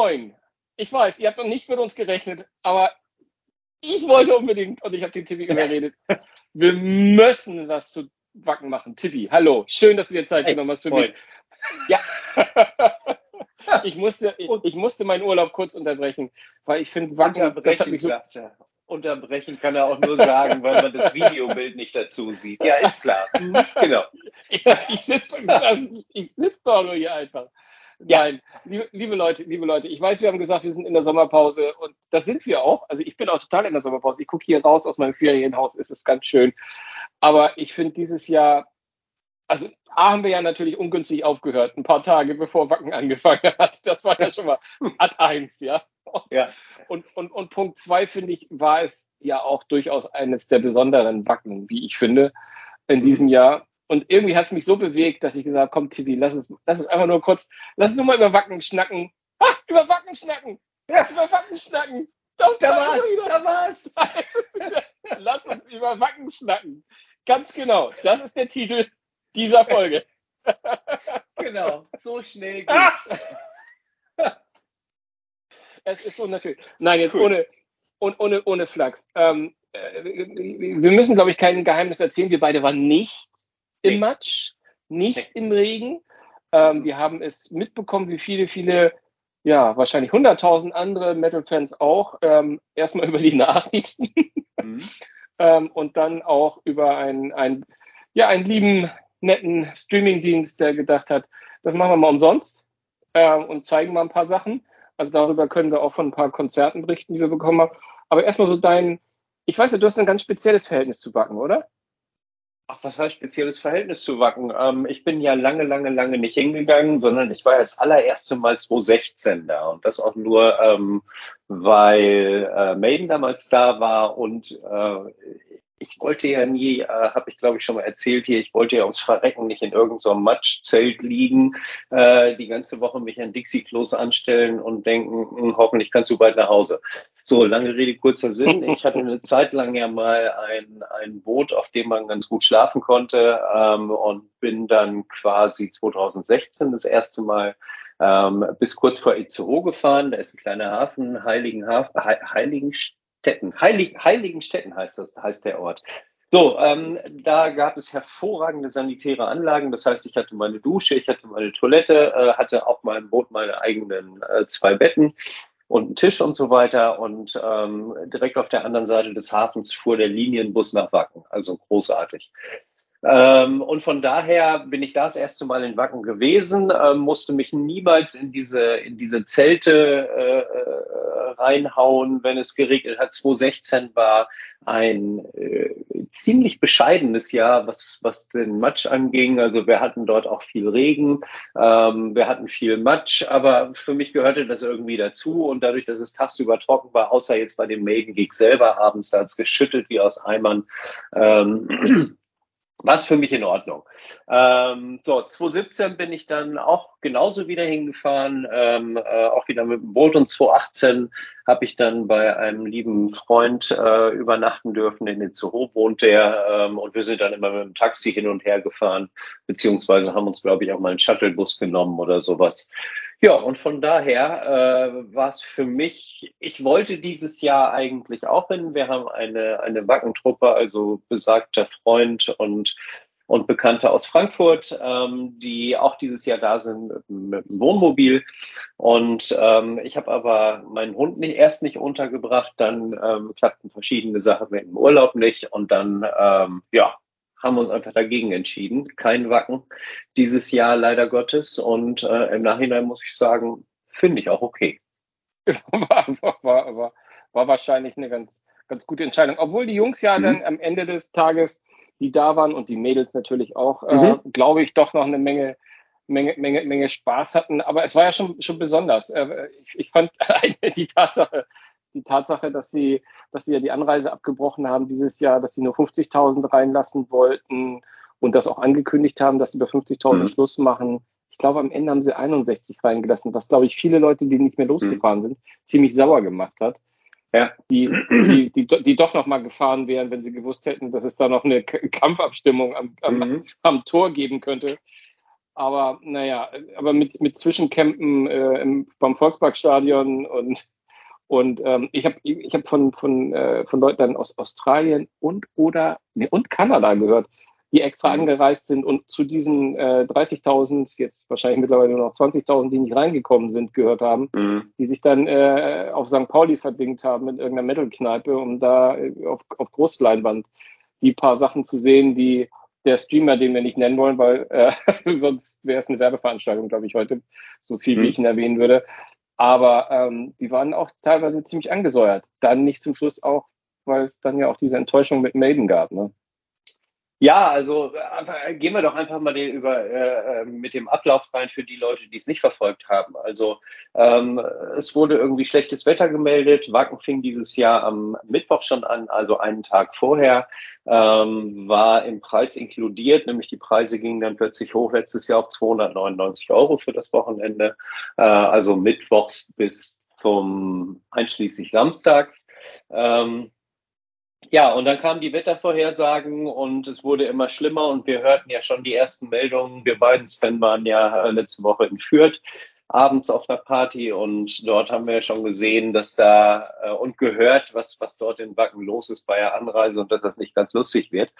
Moin. Ich weiß, ihr habt noch nicht mit uns gerechnet, aber ich wollte unbedingt und ich habe den Tippi überredet. Wir müssen was zu Wacken machen. Tippi, hallo, schön, dass du dir Zeit hey, genommen hast für moin. mich. Ja. ich, musste, ich, ich, musste meinen Urlaub kurz unterbrechen, weil ich finde, Wacken, das hat mich so, unterbrechen kann er auch nur sagen, weil man das Videobild nicht dazu sieht. Ja, ist klar. Mhm. genau. Ja, ich sitze sitz doch nur hier einfach. Ja. Nein, liebe, liebe, Leute, liebe Leute, ich weiß, wir haben gesagt, wir sind in der Sommerpause und das sind wir auch. Also ich bin auch total in der Sommerpause. Ich gucke hier raus aus meinem Ferienhaus, es ist ganz schön. Aber ich finde dieses Jahr, also A haben wir ja natürlich ungünstig aufgehört, ein paar Tage bevor Wacken angefangen hat. Das war ja schon mal Ad 1, ja. Und, ja. und, und, und Punkt zwei, finde ich, war es ja auch durchaus eines der besonderen Wacken, wie ich finde, in diesem Jahr. Und irgendwie hat es mich so bewegt, dass ich gesagt habe, komm, TV, lass es, lass es einfach nur kurz, lass es nur mal über Wacken schnacken. Ah, über Wacken schnacken! Ja. Über Wacken schnacken! Das da war's, da war's! lass uns über Wacken schnacken. Ganz genau, das ist der Titel dieser Folge. genau, so schnell geht's. es ist so natürlich. Nein, jetzt cool. ohne, ohne, ohne Flachs. Ähm, äh, wir müssen, glaube ich, kein Geheimnis erzählen. Wir beide waren nicht. Im Match, nicht im Regen. Ähm, wir haben es mitbekommen, wie viele, viele, ja, wahrscheinlich 100.000 andere Metal-Fans auch, ähm, erstmal über die Nachrichten mhm. ähm, und dann auch über einen, einen, ja, einen lieben, netten Streaming-Dienst, der gedacht hat, das machen wir mal umsonst äh, und zeigen mal ein paar Sachen. Also darüber können wir auch von ein paar Konzerten berichten, die wir bekommen haben. Aber erstmal so dein, ich weiß ja, du hast ein ganz spezielles Verhältnis zu Backen, oder? Ach, was heißt spezielles Verhältnis zu Wacken? Ähm, ich bin ja lange, lange, lange nicht hingegangen, sondern ich war das allererste Mal 2016 da und das auch nur, ähm, weil äh, Maiden damals da war und äh, ich wollte ja nie, äh, habe ich glaube ich schon mal erzählt hier, ich wollte ja ums Verrecken nicht in irgendeinem so Matschzelt liegen, äh, die ganze Woche mich an Dixie-Klos anstellen und denken, hm, hoffentlich kannst du bald nach Hause. So, lange Rede, kurzer Sinn. Ich hatte eine Zeit lang ja mal ein, ein Boot, auf dem man ganz gut schlafen konnte ähm, und bin dann quasi 2016 das erste Mal ähm, bis kurz vor Itzehoe gefahren. Da ist ein kleiner Hafen, Heiligenhafen, He Heiligenstadt Städten, Heilig, Heiligenstädten heißt das, heißt der Ort. So, ähm, da gab es hervorragende sanitäre Anlagen. Das heißt, ich hatte meine Dusche, ich hatte meine Toilette, äh, hatte auf meinem Boot meine eigenen äh, zwei Betten und einen Tisch und so weiter. Und ähm, direkt auf der anderen Seite des Hafens fuhr der Linienbus nach Wacken. Also großartig. Ähm, und von daher bin ich das erste Mal in Wacken gewesen, äh, musste mich niemals in diese, in diese Zelte äh, äh, reinhauen, wenn es geregnet hat. 2016 war ein äh, ziemlich bescheidenes Jahr, was, was den Matsch anging. Also wir hatten dort auch viel Regen, ähm, wir hatten viel Matsch, aber für mich gehörte das irgendwie dazu. Und dadurch, dass es tagsüber trocken war, außer jetzt bei dem Maiden Geek selber abends, da hat es geschüttet wie aus Eimern. Ähm, was für mich in Ordnung. Ähm, so, 2017 bin ich dann auch genauso wieder hingefahren, ähm, äh, auch wieder mit dem Boot. Und 2018 habe ich dann bei einem lieben Freund äh, übernachten dürfen. In Itzehoe wohnt der. Ähm, und wir sind dann immer mit dem Taxi hin und her gefahren, beziehungsweise haben uns, glaube ich, auch mal einen Shuttlebus genommen oder sowas. Ja, und von daher äh, war es für mich, ich wollte dieses Jahr eigentlich auch hin. Wir haben eine, eine Wackentruppe, also besagter Freund und, und Bekannte aus Frankfurt, ähm, die auch dieses Jahr da sind mit dem Wohnmobil. Und ähm, ich habe aber meinen Hund nicht, erst nicht untergebracht, dann ähm, klappten verschiedene Sachen mit dem Urlaub nicht und dann, ähm, ja, haben wir uns einfach dagegen entschieden. Kein Wacken dieses Jahr leider Gottes. Und äh, im Nachhinein muss ich sagen, finde ich auch okay. War, war, war, war wahrscheinlich eine ganz, ganz gute Entscheidung. Obwohl die Jungs ja mhm. dann am Ende des Tages, die da waren und die Mädels natürlich auch, äh, mhm. äh, glaube ich, doch noch eine Menge, Menge, Menge, Menge Spaß hatten. Aber es war ja schon, schon besonders. Äh, ich, ich fand die Tatsache, die Tatsache, dass sie, dass sie ja die Anreise abgebrochen haben dieses Jahr, dass sie nur 50.000 reinlassen wollten und das auch angekündigt haben, dass sie bei 50.000 mhm. Schluss machen. Ich glaube, am Ende haben sie 61 reingelassen, was, glaube ich, viele Leute, die nicht mehr losgefahren mhm. sind, ziemlich sauer gemacht hat. Ja, die, die, die, die doch noch mal gefahren wären, wenn sie gewusst hätten, dass es da noch eine Kampfabstimmung am, am, mhm. am Tor geben könnte. Aber naja, aber mit, mit Zwischencampen äh, im, beim Volksparkstadion und und ähm, ich habe ich hab von, von, äh, von Leuten aus Australien und oder nee, und Kanada gehört, die extra mhm. angereist sind und zu diesen äh, 30.000, jetzt wahrscheinlich mittlerweile nur noch 20.000, die nicht reingekommen sind, gehört haben, mhm. die sich dann äh, auf St. Pauli verdingt haben in irgendeiner Metal-Kneipe, um da äh, auf, auf Großleinwand die paar Sachen zu sehen, die der Streamer, den wir nicht nennen wollen, weil äh, sonst wäre es eine Werbeveranstaltung, glaube ich, heute, so viel mhm. wie ich ihn erwähnen würde. Aber ähm, die waren auch teilweise ziemlich angesäuert. Dann nicht zum Schluss auch, weil es dann ja auch diese Enttäuschung mit Maiden gab. Ne? Ja, also einfach, gehen wir doch einfach mal den über äh, äh, mit dem Ablauf rein für die Leute, die es nicht verfolgt haben. Also ähm, es wurde irgendwie schlechtes Wetter gemeldet. Wacken fing dieses Jahr am Mittwoch schon an, also einen Tag vorher, ähm, war im Preis inkludiert, nämlich die Preise gingen dann plötzlich hoch letztes Jahr auf 299 Euro für das Wochenende, äh, also mittwochs bis zum einschließlich samstags. Ähm, ja, und dann kamen die Wettervorhersagen und es wurde immer schlimmer und wir hörten ja schon die ersten Meldungen. Wir beiden, Sven, waren ja äh, letzte Woche in Fürth abends auf einer Party und dort haben wir ja schon gesehen, dass da äh, und gehört, was, was dort in Wacken los ist bei der Anreise und dass das nicht ganz lustig wird.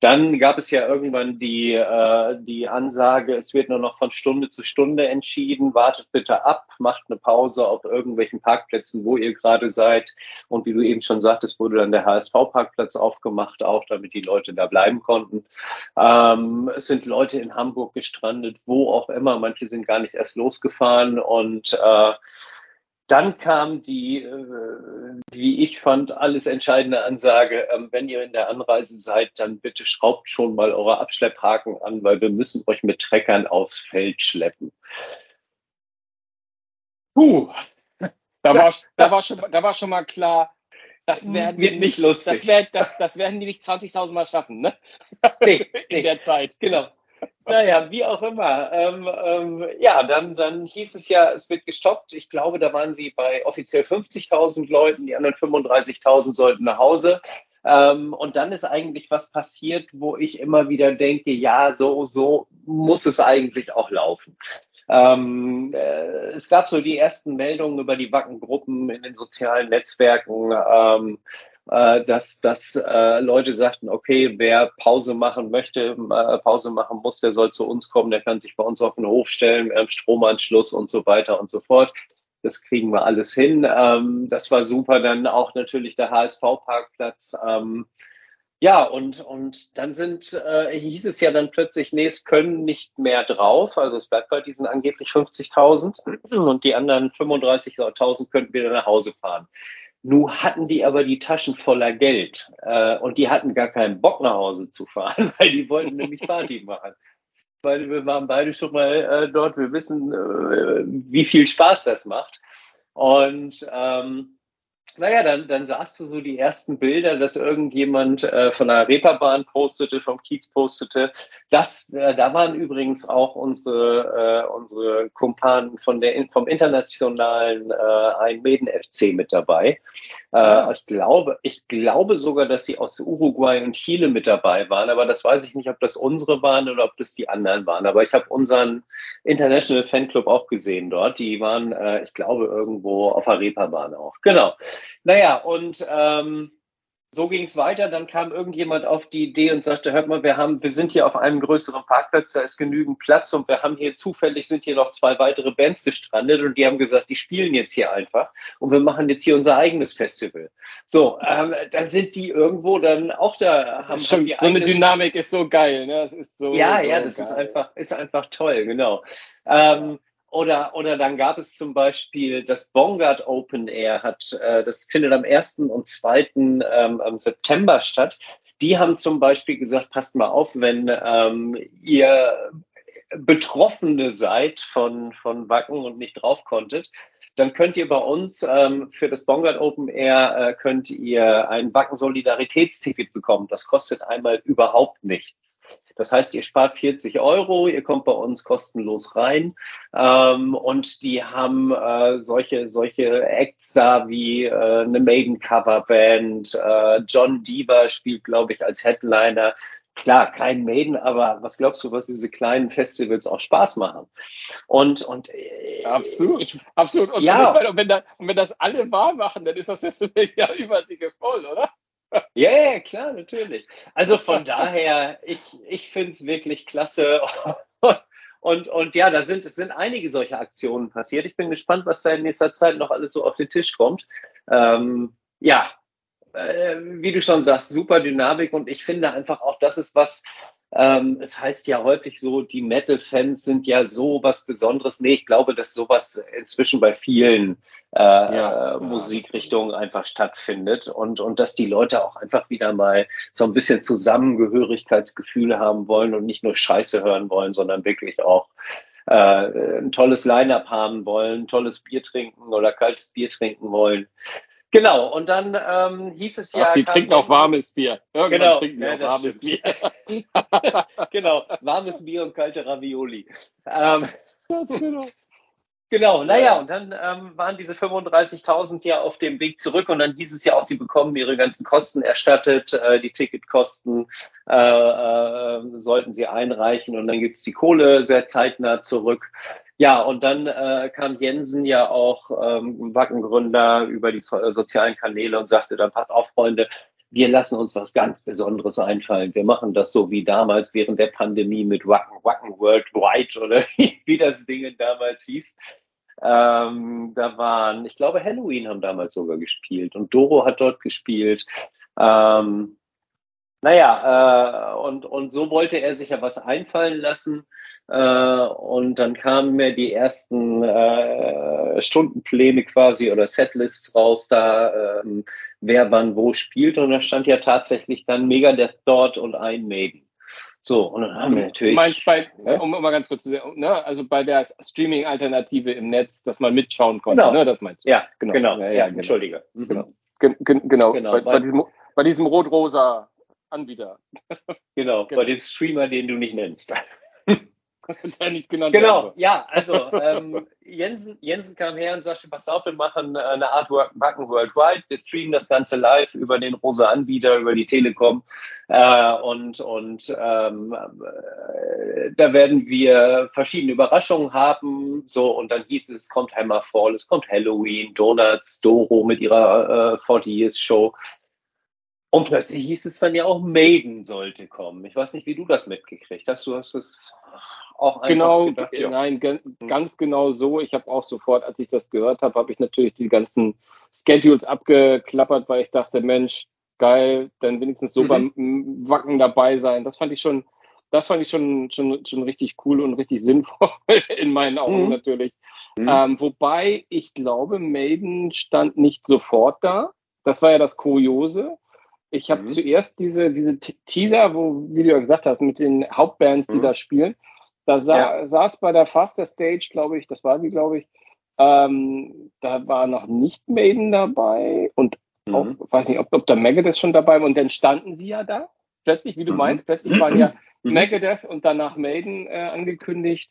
Dann gab es ja irgendwann die, äh, die Ansage, es wird nur noch von Stunde zu Stunde entschieden. Wartet bitte ab, macht eine Pause auf irgendwelchen Parkplätzen, wo ihr gerade seid. Und wie du eben schon sagtest, wurde dann der HSV-Parkplatz aufgemacht, auch damit die Leute da bleiben konnten. Ähm, es sind Leute in Hamburg gestrandet, wo auch immer. Manche sind gar nicht erst losgefahren und äh, dann kam die, äh, wie ich fand, alles entscheidende Ansage, ähm, wenn ihr in der Anreise seid, dann bitte schraubt schon mal eure Abschlepphaken an, weil wir müssen euch mit Treckern aufs Feld schleppen. Puh, da war, da war, schon, da war schon mal klar, das werden wird nicht lustig. Das, wär, das, das werden die nicht 20.000 Mal schaffen, ne? Nee, in nee. der Zeit. Genau. Naja, wie auch immer. Ähm, ähm, ja, dann, dann hieß es ja, es wird gestoppt. Ich glaube, da waren sie bei offiziell 50.000 Leuten, die anderen 35.000 sollten nach Hause. Ähm, und dann ist eigentlich was passiert, wo ich immer wieder denke, ja, so, so muss es eigentlich auch laufen. Ähm, äh, es gab so die ersten Meldungen über die Wackengruppen in den sozialen Netzwerken. Ähm, äh, dass, dass äh, Leute sagten, okay, wer Pause machen möchte, äh, Pause machen muss, der soll zu uns kommen, der kann sich bei uns auf den Hof stellen, wir haben Stromanschluss und so weiter und so fort. Das kriegen wir alles hin. Ähm, das war super. Dann auch natürlich der HSV-Parkplatz. Ähm, ja, und, und dann sind, äh, hieß es ja dann plötzlich, nee, es können nicht mehr drauf. Also es bleibt bei diesen angeblich 50.000 und die anderen 35.000 könnten wieder nach Hause fahren. Nun hatten die aber die Taschen voller Geld äh, und die hatten gar keinen Bock nach Hause zu fahren, weil die wollten nämlich Party machen. Weil wir waren beide schon mal äh, dort, wir wissen, äh, wie viel Spaß das macht. Und ähm, naja, dann, dann sahst du so die ersten Bilder, dass irgendjemand äh, von der Reeperbahn postete, vom Kiez postete. Das, äh, da waren übrigens auch unsere, äh, unsere Kumpanen von der, vom internationalen äh, ein Meden FC mit dabei. Äh, ah. ich glaube, ich glaube sogar, dass sie aus Uruguay und Chile mit dabei waren, aber das weiß ich nicht, ob das unsere waren oder ob das die anderen waren. Aber ich habe unseren International Fanclub auch gesehen dort. Die waren, äh, ich glaube, irgendwo auf der Reeperbahn auch. Genau. Naja, und ähm, so ging es weiter. Dann kam irgendjemand auf die Idee und sagte, hört mal, wir haben, wir sind hier auf einem größeren Parkplatz, da ist genügend Platz und wir haben hier zufällig sind hier noch zwei weitere Bands gestrandet und die haben gesagt, die spielen jetzt hier einfach und wir machen jetzt hier unser eigenes Festival. So, ähm, da sind die irgendwo dann auch da haben, schon, haben so eine Dynamik ist so geil, ne? Das ist so ja, so ja, das geil. ist einfach ist einfach toll, genau. Ähm, oder, oder dann gab es zum Beispiel das Bongard Open Air, hat, äh, das findet am 1. und 2. Ähm, September statt. Die haben zum Beispiel gesagt, passt mal auf, wenn ähm, ihr Betroffene seid von, von Wacken und nicht drauf konntet, dann könnt ihr bei uns ähm, für das Bongard Open Air äh, könnt ihr ein Wacken Solidaritätsticket bekommen. Das kostet einmal überhaupt nichts. Das heißt, ihr spart 40 Euro, ihr kommt bei uns kostenlos rein ähm, und die haben äh, solche solche Acts da wie äh, eine Maiden Coverband, äh, John Deaver spielt, glaube ich, als Headliner. klar, kein Maiden, aber was glaubst du, was diese kleinen Festivals auch Spaß machen? Und, und äh, absolut, ich, absolut. Und, ja. und, wenn da, und wenn das alle wahr machen, dann ist das Festival ja überdicke voll, oder? Ja, yeah, klar, natürlich. Also von daher, ich, ich finde es wirklich klasse. Und, und ja, da sind, sind einige solche Aktionen passiert. Ich bin gespannt, was da in nächster Zeit noch alles so auf den Tisch kommt. Ähm, ja, äh, wie du schon sagst, super Dynamik und ich finde einfach auch, das ist was, ähm, es heißt ja häufig so, die Metal-Fans sind ja so was Besonderes. Nee, ich glaube, dass sowas inzwischen bei vielen äh, ja, Musikrichtungen ja. einfach stattfindet und, und dass die Leute auch einfach wieder mal so ein bisschen Zusammengehörigkeitsgefühle haben wollen und nicht nur Scheiße hören wollen, sondern wirklich auch äh, ein tolles Line-up haben wollen, tolles Bier trinken oder kaltes Bier trinken wollen. Genau, und dann ähm, hieß es ja. Ach, die trinken auch warmes Bier. Irgendwann genau, trinken die ja, auch warmes Bier. genau, warmes Bier und kalte Ravioli. Ähm, genau. Genau, naja, und dann ähm, waren diese 35.000 ja auf dem Weg zurück und dann hieß es ja auch, sie bekommen ihre ganzen Kosten erstattet, äh, die Ticketkosten äh, äh, sollten sie einreichen und dann gibt's die Kohle sehr zeitnah zurück. Ja, und dann äh, kam Jensen ja auch, ähm, Wackengründer, über die so sozialen Kanäle und sagte dann, passt auf, Freunde, wir lassen uns was ganz Besonderes einfallen. Wir machen das so wie damals während der Pandemie mit Wacken, Wacken Worldwide oder wie das Ding damals hieß. Ähm, da waren, ich glaube, Halloween haben damals sogar gespielt und Doro hat dort gespielt. Ähm, naja, äh, und, und so wollte er sich ja was einfallen lassen. Äh, und dann kamen mir die ersten äh, Stundenpläne quasi oder Setlists raus, da ähm, wer wann wo spielt. Und da stand ja tatsächlich dann Megadeth dort und ein Maiden. So, und dann haben wir natürlich. Du meinst bei, ja? um mal ganz kurz zu sagen, ne, also bei der Streaming-Alternative im Netz, dass man mitschauen konnte, genau. ne, das meinst du? Ja, genau. genau. Ja, ja, genau. Entschuldige. Mhm. Genau. Genau, genau. Bei, bei, diesem, bei diesem rot-rosa Anbieter. Genau, genau, bei dem Streamer, den du nicht nennst. ja nicht genannt genau, werden. ja, also ähm, Jensen, Jensen kam her und sagte, pass auf, wir machen äh, eine Art Backen Worldwide, wir streamen das Ganze live über den rosa Anbieter, über die Telekom äh, und, und ähm, äh, da werden wir verschiedene Überraschungen haben, so und dann hieß es, es kommt Hammerfall, es kommt Halloween, Donuts, Doro mit ihrer äh, 40 Years Show, und plötzlich hieß es dann ja auch Maiden sollte kommen. Ich weiß nicht, wie du das mitgekriegt hast. Du hast es auch einfach genau, gedacht, ja. nein, hm. ganz genau so. Ich habe auch sofort, als ich das gehört habe, habe ich natürlich die ganzen Schedules abgeklappert, weil ich dachte, Mensch, geil, dann wenigstens so mhm. beim Wacken dabei sein. Das fand ich schon, das fand ich schon, schon, schon richtig cool und richtig sinnvoll in meinen Augen mhm. natürlich. Mhm. Ähm, wobei ich glaube, Maiden stand nicht sofort da. Das war ja das Kuriose. Ich habe mhm. zuerst diese, diese Teaser, wo, wie du ja gesagt hast, mit den Hauptbands, die mhm. da spielen. Da sa ja. saß bei der Faster Stage, glaube ich, das war die, glaube ich, ähm, da war noch nicht Maiden dabei und mhm. auch, weiß nicht, ob, ob da Megadeth schon dabei war. Und dann standen sie ja da. Plötzlich, wie du mhm. meinst, plötzlich waren ja mhm. Megadeth und danach Maiden äh, angekündigt.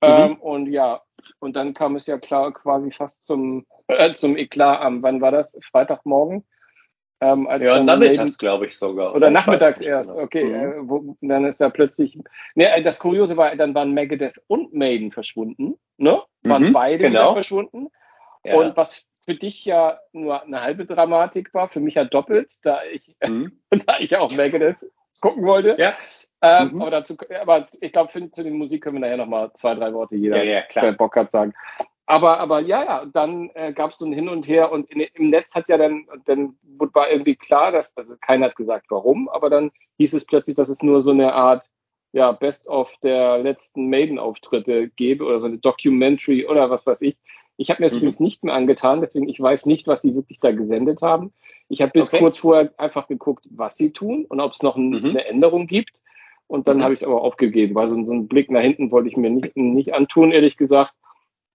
Mhm. Ähm, und ja, und dann kam es ja klar quasi fast zum, äh, zum Eklat am, wann war das? Freitagmorgen? Ähm, als ja, nachmittags, glaube ich sogar. Oder, nachmittags erst, genau. okay. Mhm. Äh, wo, dann ist da plötzlich. Ne, äh, das Kuriose war, dann waren Megadeth und Maiden verschwunden. Ne? Waren mhm, beide genau. verschwunden. Ja. Und was für dich ja nur eine halbe Dramatik war, für mich ja doppelt, da ich, mhm. da ich auch Megadeth gucken wollte. Ja. Ähm, mhm. aber, dazu, aber ich glaube, zu den Musik können wir nachher nochmal zwei, drei Worte jeder, ja, ja, klar. der Bock hat, sagen. Aber, aber ja, ja, dann äh, gab es so ein Hin und Her und in, im Netz hat ja dann, dann war irgendwie klar, dass, also keiner hat gesagt, warum, aber dann hieß es plötzlich, dass es nur so eine Art, ja, Best of der letzten Maiden-Auftritte gäbe oder so eine Documentary oder was weiß ich. Ich habe mir das mhm. übrigens nicht mehr angetan, deswegen ich weiß nicht, was sie wirklich da gesendet haben. Ich habe bis okay. kurz vorher einfach geguckt, was sie tun und ob es noch ein, mhm. eine Änderung gibt. Und dann mhm. habe ich es aber aufgegeben, weil so, so einen Blick nach hinten wollte ich mir nicht, nicht antun, ehrlich gesagt.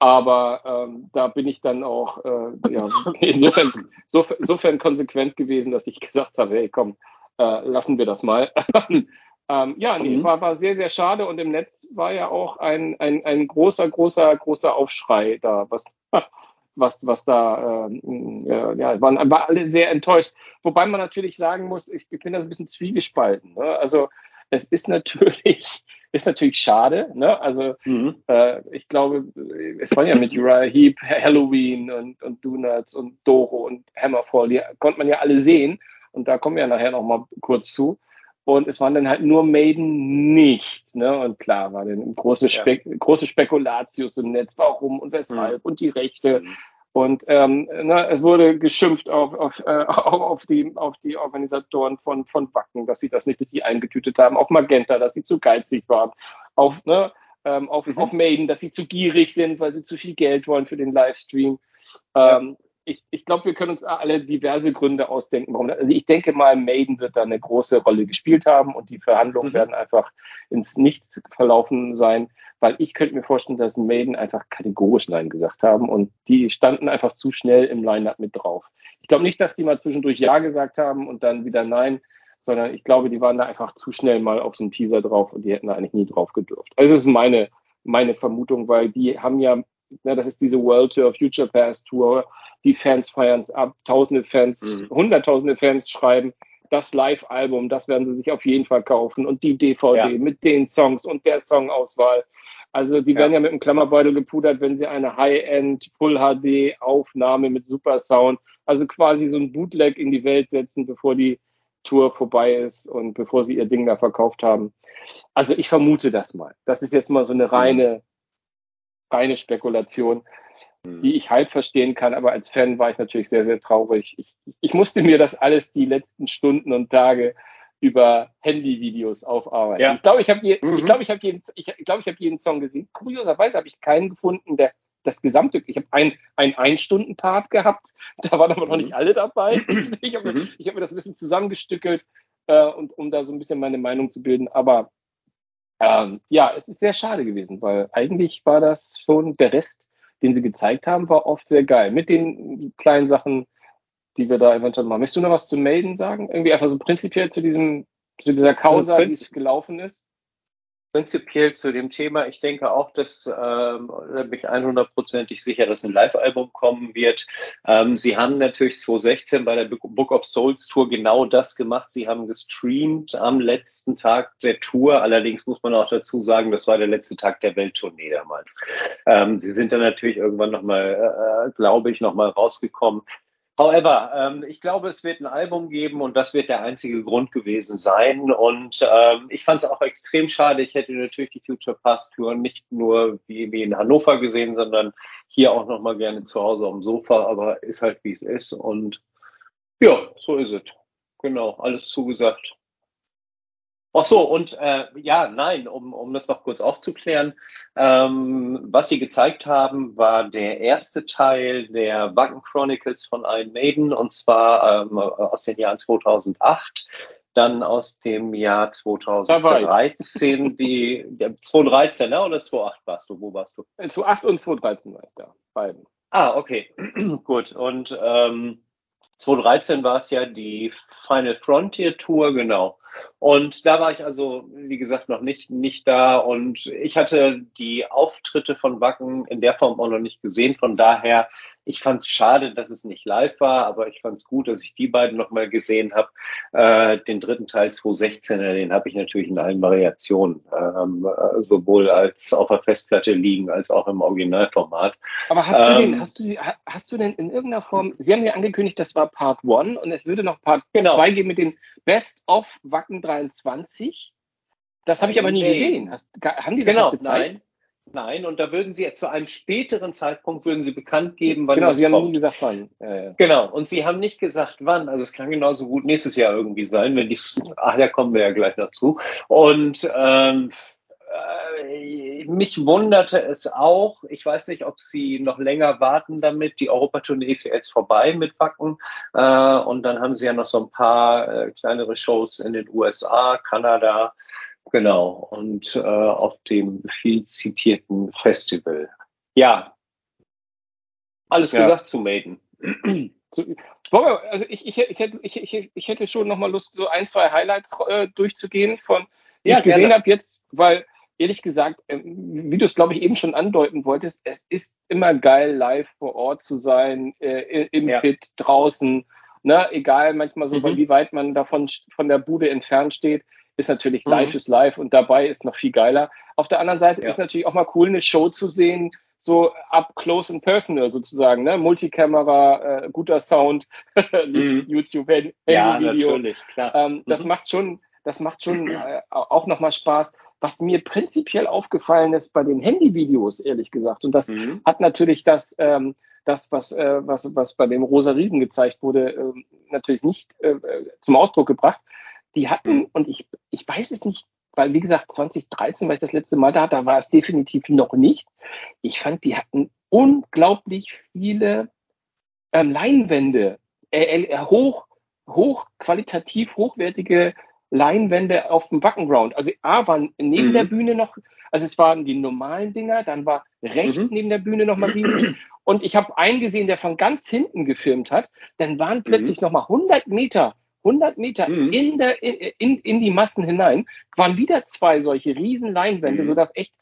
Aber ähm, da bin ich dann auch äh, ja, insofern, so, insofern konsequent gewesen, dass ich gesagt habe, hey komm, äh, lassen wir das mal. ähm, ja, nee, mhm. war, war sehr, sehr schade und im Netz war ja auch ein, ein, ein großer, großer, großer Aufschrei da, was, was, was da, ähm, äh, ja, waren, waren alle sehr enttäuscht. Wobei man natürlich sagen muss, ich, ich bin da so ein bisschen zwiegespalten. Ne? Also Es ist natürlich, ist natürlich schade, ne? Also mhm. äh, ich glaube, es war ja mit Uriah Heep, Halloween und, und Donuts und Doro und Hammerfall, die konnte man ja alle sehen. Und da kommen wir ja nachher noch mal kurz zu. Und es waren dann halt nur Maiden nicht. Ne? Und klar war dann große, Spe ja. große Spekulatius im Netz, warum und weshalb mhm. und die Rechte. Mhm. Und ähm, ne, es wurde geschimpft auf, auf, äh, auf, die, auf die Organisatoren von, von Wacken, dass sie das nicht richtig eingetütet haben, auf Magenta, dass sie zu geizig waren, auf, ne, ähm, auf, mhm. auf Maiden, dass sie zu gierig sind, weil sie zu viel Geld wollen für den Livestream. Ähm, ich, ich glaube, wir können uns alle diverse Gründe ausdenken, warum. Also ich denke mal, Maiden wird da eine große Rolle gespielt haben und die Verhandlungen mhm. werden einfach ins Nichts verlaufen sein, weil ich könnte mir vorstellen, dass Maiden einfach kategorisch Nein gesagt haben und die standen einfach zu schnell im Line-Up mit drauf. Ich glaube nicht, dass die mal zwischendurch Ja gesagt haben und dann wieder Nein, sondern ich glaube, die waren da einfach zu schnell mal auf so einen Teaser drauf und die hätten da eigentlich nie drauf gedurft. Also das ist meine, meine Vermutung, weil die haben ja Ne, das ist diese World Tour, Future Past Tour. Die Fans feiern es ab. Tausende Fans, mhm. hunderttausende Fans schreiben, das Live-Album, das werden sie sich auf jeden Fall kaufen. Und die DVD ja. mit den Songs und der Songauswahl. Also die ja. werden ja mit einem Klammerbeutel gepudert, wenn sie eine High-End Full HD Aufnahme mit Super Sound, also quasi so ein Bootleg in die Welt setzen, bevor die Tour vorbei ist und bevor sie ihr Ding da verkauft haben. Also ich vermute das mal. Das ist jetzt mal so eine mhm. reine reine Spekulation. Die ich halb verstehen kann, aber als Fan war ich natürlich sehr, sehr traurig. Ich, ich musste mir das alles die letzten Stunden und Tage über Handyvideos aufarbeiten. Ja. Ich glaube, ich habe je, mhm. ich glaube, ich habe jeden, ich glaube, ich habe jeden Song gesehen. Kurioserweise habe ich keinen gefunden, der das gesamte, ich habe ein, ein Ein-Stunden-Part gehabt, da waren aber noch nicht mhm. alle dabei. Ich habe mhm. ich hab mir das ein bisschen zusammengestückelt, äh, und, um da so ein bisschen meine Meinung zu bilden. Aber ähm, ja, es ist sehr schade gewesen, weil eigentlich war das schon der Rest, den sie gezeigt haben, war oft sehr geil. Mit den kleinen Sachen, die wir da eventuell machen. Möchtest du noch was zu Melden sagen? Irgendwie einfach so prinzipiell zu diesem, zu dieser Causa, also, die gelaufen ist? Prinzipiell zu dem Thema. Ich denke auch, dass ähm, da bin ich 100%ig sicher, dass ein Live-Album kommen wird. Ähm, sie haben natürlich 2016 bei der Book of Souls Tour genau das gemacht. Sie haben gestreamt am letzten Tag der Tour. Allerdings muss man auch dazu sagen, das war der letzte Tag der Welttournee damals. Ähm, sie sind dann natürlich irgendwann nochmal, äh, glaube ich, nochmal rausgekommen. However, ähm, ich glaube, es wird ein Album geben und das wird der einzige Grund gewesen sein. Und ähm, ich fand es auch extrem schade. Ich hätte natürlich die Future Pass Tour nicht nur wie, wie in Hannover gesehen, sondern hier auch nochmal gerne zu Hause am Sofa. Aber ist halt wie es ist. Und ja, so ist es. Genau, alles zugesagt. Ach so, und äh, ja, nein, um, um das noch kurz aufzuklären, ähm, was sie gezeigt haben, war der erste Teil der Wacken Chronicles von Iron Maiden, und zwar ähm, aus den Jahren 2008, dann aus dem Jahr 2013, die, der, 2013, ne, oder 2008 warst du, wo warst du? 2008 äh, und 2013 war ich da, beiden. Ah, okay, gut, und ähm, 2013 war es ja die Final Frontier Tour, genau. Und da war ich also, wie gesagt, noch nicht, nicht da. Und ich hatte die Auftritte von Wacken in der Form auch noch nicht gesehen. Von daher ich fand es schade, dass es nicht live war, aber ich fand es gut, dass ich die beiden nochmal gesehen habe. Äh, den dritten Teil 2016er, den habe ich natürlich in allen Variationen, ähm, äh, sowohl als auf der Festplatte liegen als auch im Originalformat. Aber hast du den, ähm, hast du, hast du denn in irgendeiner Form, Sie haben ja angekündigt, das war Part 1 und es würde noch Part 2 genau. geben mit dem Best of Wacken 23. Das habe ich aber nie nee. gesehen. Hast, haben die das genau, gezeigt? Nein. Nein, und da würden Sie zu einem späteren Zeitpunkt würden Sie bekannt geben, wann Genau, Sie haben nie gesagt, wann. Äh, genau, und Sie haben nicht gesagt, wann. Also es kann genauso gut nächstes Jahr irgendwie sein, wenn die, ach, da kommen wir ja gleich noch zu. Und ähm, äh, mich wunderte es auch. Ich weiß nicht, ob Sie noch länger warten damit. Die Europatournee ist ja jetzt vorbei mit Wacken. Äh, und dann haben Sie ja noch so ein paar äh, kleinere Shows in den USA, Kanada. Genau, und äh, auf dem viel zitierten Festival. Ja, alles ja. gesagt zu Maiden. Also ich, ich, ich, hätte, ich, ich hätte schon nochmal Lust, so ein, zwei Highlights äh, durchzugehen, von die ja, ich gesehen habe jetzt, weil ehrlich gesagt, äh, wie du es glaube ich eben schon andeuten wolltest, es ist immer geil, live vor Ort zu sein, äh, im ja. Pit, draußen, ne, egal manchmal so, mhm. wie weit man davon von der Bude entfernt steht ist natürlich mhm. Live is Live und dabei ist noch viel geiler. Auf der anderen Seite ja. ist natürlich auch mal cool, eine Show zu sehen, so up close and personal sozusagen, ne? Multikamera, äh, guter Sound, mhm. YouTube, Handy ja, natürlich, klar. Ähm, das mhm. macht schon, das macht schon äh, auch nochmal Spaß. Was mir prinzipiell aufgefallen ist bei den Handyvideos, ehrlich gesagt, und das mhm. hat natürlich das, ähm, das, was, äh, was, was bei dem Rosa Riesen gezeigt wurde, äh, natürlich nicht äh, zum Ausdruck gebracht. Die hatten, mhm. und ich, ich weiß es nicht, weil wie gesagt, 2013 war ich das letzte Mal da, da war es definitiv noch nicht. Ich fand, die hatten unglaublich viele ähm, Leinwände, äh, äh, hoch, hoch qualitativ hochwertige Leinwände auf dem Background. Also A waren neben mhm. der Bühne noch, also es waren die normalen Dinger, dann war rechts mhm. neben der Bühne noch mal riesig. Und ich habe einen gesehen, der von ganz hinten gefilmt hat. Dann waren mhm. plötzlich mhm. noch mal 100 Meter, 100 Meter mhm. in, der, in, in die Massen hinein, waren wieder zwei solche riesen Leinwände, mhm. sodass echt,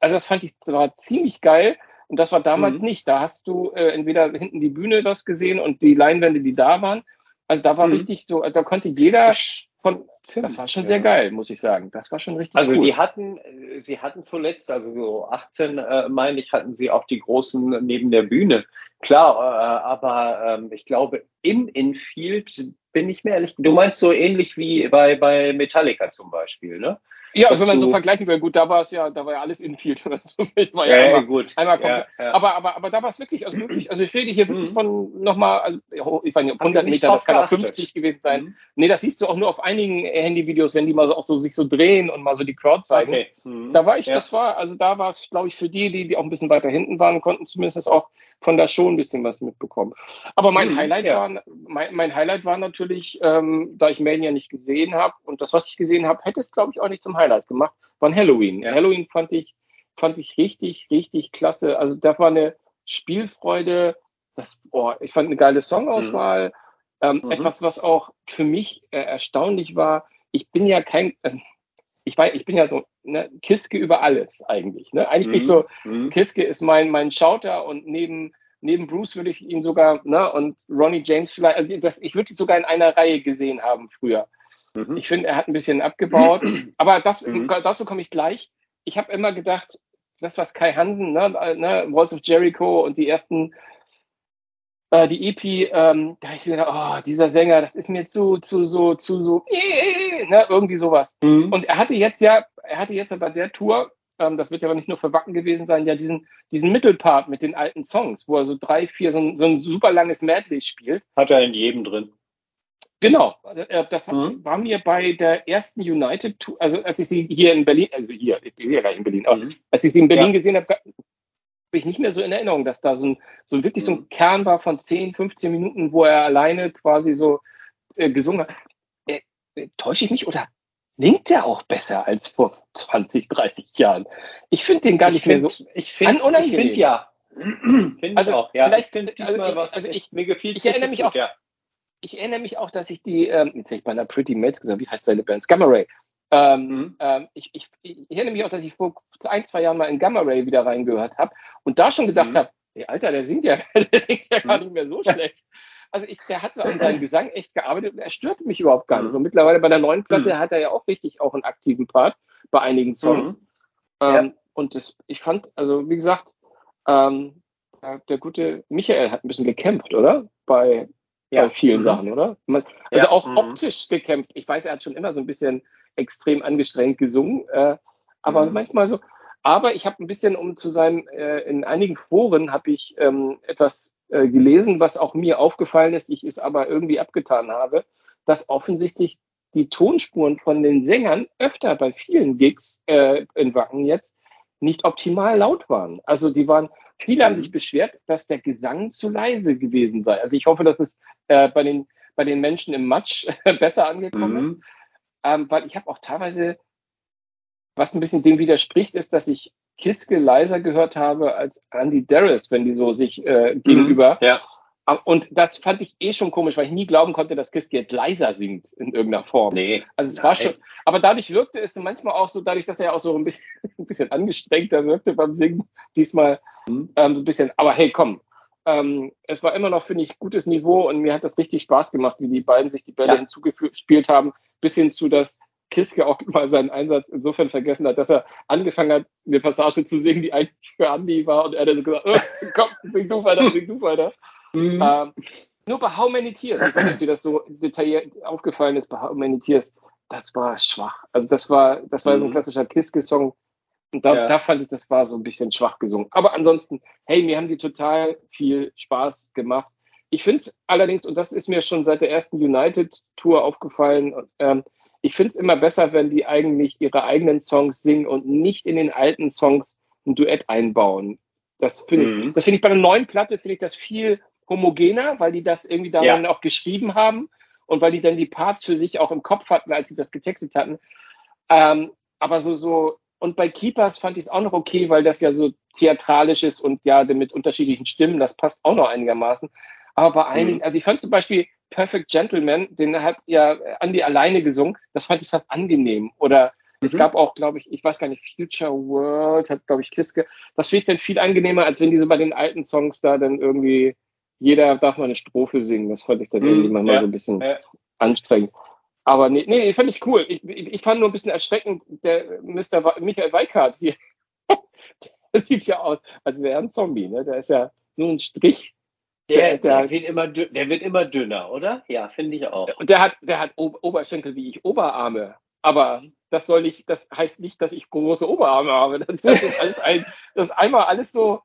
also das fand ich das war ziemlich geil. Und das war damals mhm. nicht. Da hast du äh, entweder hinten die Bühne das gesehen und die Leinwände, die da waren. Also da war mhm. richtig so, da konnte jeder von, das war schon sehr geil, muss ich sagen. Das war schon richtig also cool. Also die hatten, sie hatten zuletzt, also so 18 äh, meine ich, hatten sie auch die großen neben der Bühne. Klar, äh, aber äh, ich glaube im Infield bin ich mir ehrlich. Du meinst so ähnlich wie bei bei Metallica zum Beispiel, ne? Ja, wenn man so vergleichen will, gut, da war es ja, da war ja alles Infield oder so. War ja, ja, einmal, gut. Einmal ja, ja. Aber, aber, aber da war es wirklich, also wirklich, also ich rede hier wirklich mhm. von nochmal, also, ich weiß nicht, 100 Meter, das kann auch 50 gewesen sein. Mhm. Nee, das siehst du auch nur auf einigen Handyvideos, wenn die mal so, auch so sich so drehen und mal so die Crowd zeigen. Okay. Mhm. Da war ich, das war, also da war es, glaube ich, für die, die, die auch ein bisschen weiter hinten waren, konnten zumindest auch von da schon ein bisschen was mitbekommen. Aber mein mhm, Highlight war, mein, mein Highlight war natürlich, ähm, da ich Mania nicht gesehen habe und das, was ich gesehen habe, hätte es, glaube ich, auch nicht zum Highlight gemacht, war Halloween. Ja. Halloween fand ich, fand ich richtig, richtig klasse. Also da war eine Spielfreude, das, boah, ich fand eine geile Songauswahl. Mhm. Ähm, mhm. Etwas, was auch für mich äh, erstaunlich war. Ich bin ja kein, also ich weiß, ich bin ja so ne, Kiske über alles eigentlich. Ne? Eigentlich mhm. bin ich so, mhm. Kiske ist mein, mein Schauter und neben, neben Bruce würde ich ihn sogar, ne, und Ronnie James vielleicht, also das, ich würde ihn sogar in einer Reihe gesehen haben früher. Mhm. Ich finde, er hat ein bisschen abgebaut. Aber das, mhm. dazu komme ich gleich. Ich habe immer gedacht, das, was Kai Hansen, ne, ne, Walls of Jericho und die ersten, äh, die EP, ähm, da habe ich mir gedacht, oh, dieser Sänger, das ist mir zu, zu so, zu so, äh, ne, irgendwie sowas. Mhm. Und er hatte jetzt ja, er hatte jetzt aber der Tour, ähm, das wird ja aber nicht nur für Wacken gewesen sein, ja diesen, diesen Mittelpart mit den alten Songs, wo er so drei, vier, so ein, so ein super langes Medley spielt. Hat er in jedem drin. Genau, äh, das mhm. war mir bei der ersten United Tour, also als ich sie hier in Berlin, also hier, ich bin ja gleich in Berlin, mhm. als ich sie in Berlin ja. gesehen habe ich nicht mehr so in Erinnerung, dass da so ein, so wirklich so ein mhm. Kern war von 10, 15 Minuten, wo er alleine quasi so äh, gesungen hat. Äh, äh, täusche ich mich oder singt er auch besser als vor 20, 30 Jahren? Ich finde den gar nicht find, mehr so ich find, unangenehm. Ich finde ja. find also auch, ja. Vielleicht, ich also, was, also ich, mir gefiel ich erinnere mich auch, ja ich erinnere mich auch, dass ich die, ähm, jetzt hätte ich bei einer Pretty Mates gesagt, wie heißt seine Band? Gamma Ray. Ähm, mhm. ähm, ich, ich, ich, erinnere mich auch, dass ich vor ein, zwei Jahren mal in Gamma Ray wieder reingehört habe und da schon gedacht mhm. habe, Alter, der singt ja, der singt ja gar nicht mehr so schlecht. Also ich, der hat so an seinem Gesang echt gearbeitet und er störte mich überhaupt gar nicht. Und mittlerweile bei der neuen Platte mhm. hat er ja auch richtig auch einen aktiven Part bei einigen Songs. Mhm. Ähm, ja. Und das, ich fand, also wie gesagt, ähm, der gute Michael hat ein bisschen gekämpft, oder? Bei, ja. bei vielen mhm. Sachen, oder? Man, also auch mhm. optisch gekämpft. Ich weiß, er hat schon immer so ein bisschen extrem angestrengt gesungen, äh, aber mhm. manchmal so. Aber ich habe ein bisschen, um zu sein, äh, in einigen Foren habe ich ähm, etwas äh, gelesen, was auch mir aufgefallen ist, ich es aber irgendwie abgetan habe, dass offensichtlich die Tonspuren von den Sängern öfter bei vielen Gigs äh, in Wacken jetzt nicht optimal laut waren. Also die waren, viele haben sich beschwert, dass der Gesang zu leise gewesen sei. Also ich hoffe, dass es äh, bei, den, bei den Menschen im Matsch besser angekommen mhm. ist. Ähm, weil ich habe auch teilweise, was ein bisschen dem widerspricht, ist, dass ich Kiske leiser gehört habe als Andy Darris, wenn die so sich äh, gegenüber. Mhm. Ja. Und das fand ich eh schon komisch, weil ich nie glauben konnte, dass Kiske jetzt leiser singt in irgendeiner Form. Nee. Also es nein. war schon, aber dadurch wirkte es manchmal auch so, dadurch, dass er ja auch so ein bisschen, ein bisschen angestrengter wirkte beim Singen, diesmal mhm. ähm, so ein bisschen, aber hey, komm. Ähm, es war immer noch, finde ich, gutes Niveau und mir hat das richtig Spaß gemacht, wie die beiden sich die Bälle ja. hinzugespielt haben, bis hin zu, dass Kiske auch mal seinen Einsatz insofern vergessen hat, dass er angefangen hat, eine Passage zu singen, die eigentlich für Andy war und er dann gesagt, oh, komm, sing du weiter, sing du weiter. Mhm. Ähm, nur bei How Many Tears, ich weiß nicht, ob dir das so detailliert aufgefallen ist, bei How Many Tears, das war schwach. Also das war, das war mhm. so ein mhm. klassischer Kiske-Song. Und da, ja. da fand ich, das war so ein bisschen schwach gesungen. Aber ansonsten, hey, mir haben die total viel Spaß gemacht. Ich finde es allerdings, und das ist mir schon seit der ersten United-Tour aufgefallen, ähm, ich finde es immer besser, wenn die eigentlich ihre eigenen Songs singen und nicht in den alten Songs ein Duett einbauen. Das finde mhm. ich, ich bei einer neuen Platte finde ich das viel homogener, weil die das irgendwie daran ja. auch geschrieben haben und weil die dann die Parts für sich auch im Kopf hatten, als sie das getextet hatten. Ähm, aber so, so, und bei Keepers fand ich es auch noch okay, weil das ja so theatralisch ist und ja, mit unterschiedlichen Stimmen, das passt auch noch einigermaßen. Aber bei einigen, mhm. also ich fand zum Beispiel Perfect Gentleman, den hat ja Andy alleine gesungen, das fand ich fast angenehm. Oder mhm. es gab auch, glaube ich, ich weiß gar nicht, Future World hat, glaube ich, Kiske. Das finde ich dann viel angenehmer, als wenn diese bei den alten Songs da dann irgendwie jeder darf mal eine Strophe singen. Das fand ich dann mm, irgendwie manchmal ja, so ein bisschen ja. anstrengend. Aber nee, nee, fand ich cool. Ich, ich fand nur ein bisschen erschreckend, der Mr. Michael Weikart hier. der sieht ja aus, als wäre er ein Zombie, ne? Der ist ja nur ein Strich. Der, der, der, wird immer, der wird immer dünner, oder? Ja, finde ich auch. Und der hat, der hat Oberschenkel wie ich, Oberarme. Aber das soll nicht, das heißt nicht, dass ich große Oberarme habe. Das ist alles ein, das ist einmal alles so,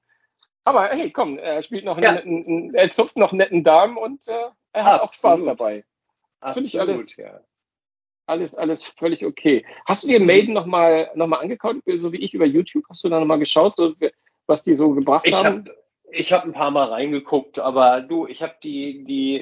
aber hey, komm, er spielt noch, ja. einen, er zupft noch einen netten Darm und äh, er hat Absolut. auch Spaß dabei. Finde ich alles, ja. Alles, alles völlig okay. Hast du dir mhm. Maiden nochmal noch mal angeguckt, so wie ich über YouTube? Hast du da nochmal geschaut, so, was die so gebracht ich haben? Hab, ich habe ein paar Mal reingeguckt, aber du, ich habe die, die,